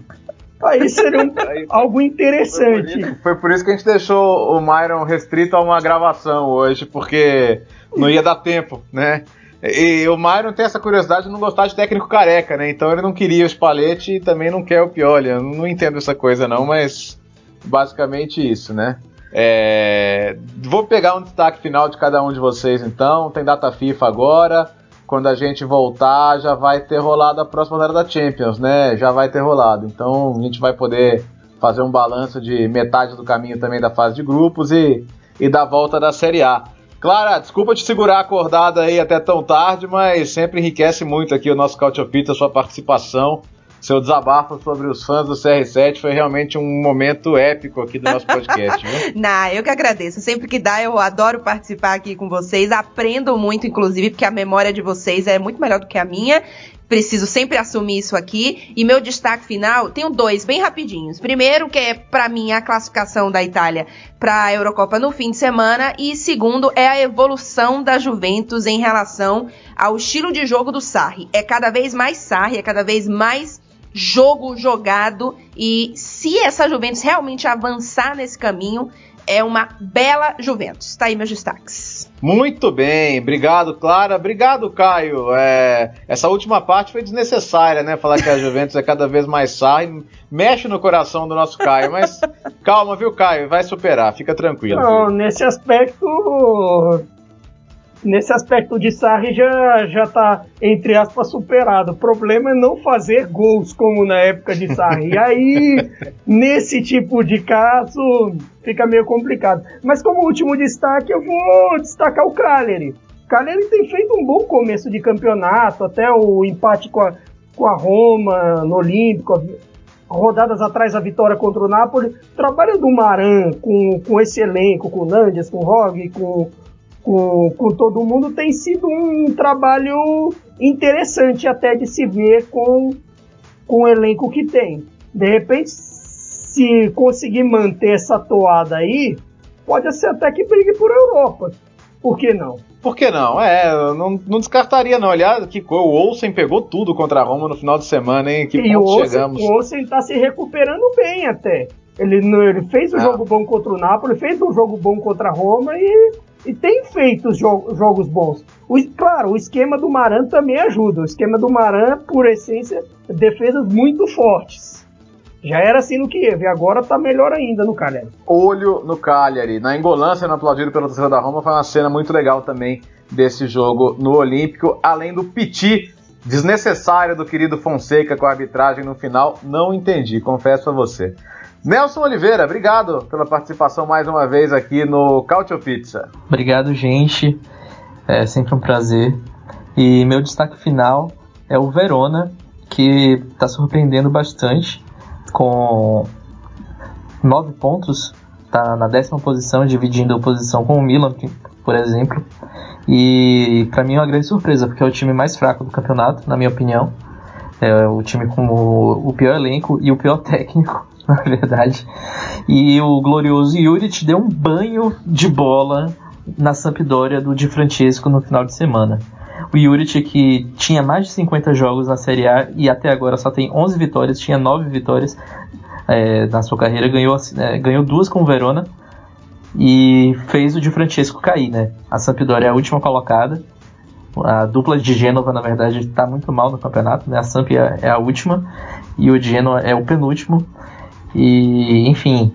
Speaker 3: Aí seria um, algo interessante.
Speaker 1: Foi por, isso, foi por, isso, que a gente deixou o Myron restrito a uma gravação hoje, porque não ia dar tempo, né? E o Myron tem essa curiosidade de não gostar de técnico careca, né? Então ele não queria o Spalletti e também não quer o Pioli. Eu não entendo essa coisa não, mas basicamente isso, né? É... Vou pegar um destaque final de cada um de vocês então. Tem data FIFA agora. Quando a gente voltar, já vai ter rolado a próxima rodada da Champions, né? Já vai ter rolado. Então a gente vai poder fazer um balanço de metade do caminho também da fase de grupos e, e da volta da Série A. Clara, desculpa te segurar acordada aí até tão tarde, mas sempre enriquece muito aqui o nosso Cautiopita, a sua participação. Seu desabafo sobre os fãs do CR7 foi realmente um momento épico aqui do nosso podcast. Viu?
Speaker 2: Não, eu que agradeço. Sempre que dá, eu adoro participar aqui com vocês. Aprendo muito, inclusive, porque a memória de vocês é muito melhor do que a minha preciso sempre assumir isso aqui. E meu destaque final, tenho dois bem rapidinhos. Primeiro, que é para mim a classificação da Itália para a Eurocopa no fim de semana, e segundo é a evolução da Juventus em relação ao estilo de jogo do Sarri. É cada vez mais Sarri, é cada vez mais jogo jogado e se essa Juventus realmente avançar nesse caminho, é uma bela Juventus. Tá aí meus destaques.
Speaker 1: Muito bem, obrigado, Clara. Obrigado, Caio. É, essa última parte foi desnecessária, né? Falar que a Juventus é cada vez mais sai, mexe no coração do nosso Caio, mas calma, viu, Caio? Vai superar, fica tranquilo.
Speaker 3: Não, nesse aspecto, nesse aspecto de Sarri já, já tá, entre aspas, superado. O problema é não fazer gols como na época de Sarri. E aí, nesse tipo de caso, fica meio complicado. Mas como último destaque, eu vou destacar o Cagliari. O Cagliari tem feito um bom começo de campeonato, até o empate com a, com a Roma no Olímpico, rodadas atrás a vitória contra o Napoli. O trabalho do Maran com, com esse elenco, com o Nandes, com o Rog, com com, com todo mundo tem sido um trabalho interessante até de se ver com, com o elenco que tem. De repente, se conseguir manter essa toada aí, pode ser até que brigue por Europa. Por que não?
Speaker 1: Por que não? É, não, não descartaria não. Aliás, que o Olsen pegou tudo contra a Roma no final de semana, hein? Que e ponto
Speaker 3: o Olsen,
Speaker 1: chegamos.
Speaker 3: O Olsen tá se recuperando bem até. Ele, ele fez um ah. jogo bom contra o Napoli, fez um jogo bom contra a Roma e e tem feito jo jogos bons. O, claro, o esquema do Maran também ajuda. O esquema do Maran, por essência, defesas muito fortes. Já era assim no Kiev, agora tá melhor ainda no Cagliari.
Speaker 1: Olho no Cagliari. Na Engolã, sendo aplaudido pela torcida da Roma, foi uma cena muito legal também desse jogo no Olímpico. Além do piti desnecessário do querido Fonseca com a arbitragem no final, não entendi, confesso a você. Nelson Oliveira, obrigado pela participação mais uma vez aqui no Cautio Pizza.
Speaker 4: Obrigado, gente. É sempre um prazer. E meu destaque final é o Verona, que está surpreendendo bastante com nove pontos, está na décima posição, dividindo a posição com o Milan, por exemplo. E para mim é uma grande surpresa, porque é o time mais fraco do campeonato, na minha opinião. É o time com o, o pior elenco e o pior técnico. na verdade. E o glorioso Juric deu um banho de bola na Sampdoria do Di Francesco no final de semana. O Juric, que tinha mais de 50 jogos na Série A e até agora só tem 11 vitórias, tinha 9 vitórias é, na sua carreira, ganhou, é, ganhou duas com o Verona e fez o Di Francesco cair, né? A Sampdoria é a última colocada. A dupla de Gênova, na verdade, está muito mal no campeonato, né? A Samp é, é a última e o Genoa é o penúltimo. E, enfim,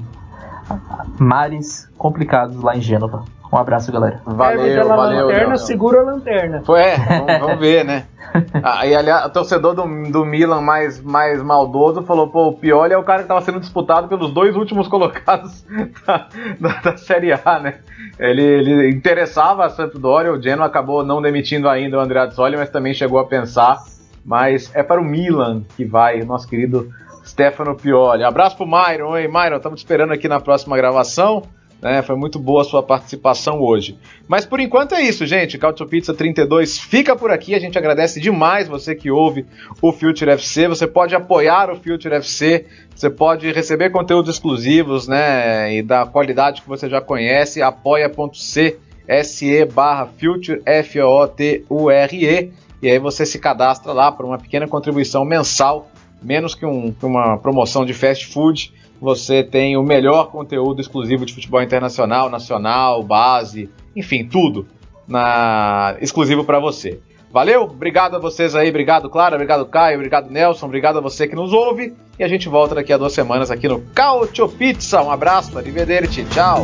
Speaker 4: mares complicados lá em Gênova. Um abraço, galera.
Speaker 1: Valeu, valeu.
Speaker 3: Lanterna, segura a lanterna.
Speaker 1: Foi, é, vamos, vamos ver, né? ah, e aliás, o torcedor do, do Milan mais, mais maldoso falou: pô, o Pioli é o cara que estava sendo disputado pelos dois últimos colocados da, da, da Série A, né? Ele, ele interessava a Sampdoria, o Genoa acabou não demitindo ainda o André Azzoli, mas também chegou a pensar. Mas é para o Milan que vai, o nosso querido Stefano Pioli. Abraço pro Myron. Oi, Myron, estamos esperando aqui na próxima gravação. Né, foi muito boa a sua participação hoje. Mas por enquanto é isso, gente. Cautio Pizza 32 fica por aqui. A gente agradece demais você que ouve o Future FC. Você pode apoiar o Future FC. Você pode receber conteúdos exclusivos, né? E da qualidade que você já conhece. Apoia.c se barra Future, F-O-O-T-U-R-E, e aí você se cadastra lá por uma pequena contribuição mensal, menos que, um, que uma promoção de fast food, você tem o melhor conteúdo exclusivo de futebol internacional, nacional, base, enfim, tudo na exclusivo para você. Valeu? Obrigado a vocês aí, obrigado Clara, obrigado Caio, obrigado Nelson, obrigado a você que nos ouve e a gente volta daqui a duas semanas aqui no Cautio Pizza. Um abraço, arrivederci, tchau!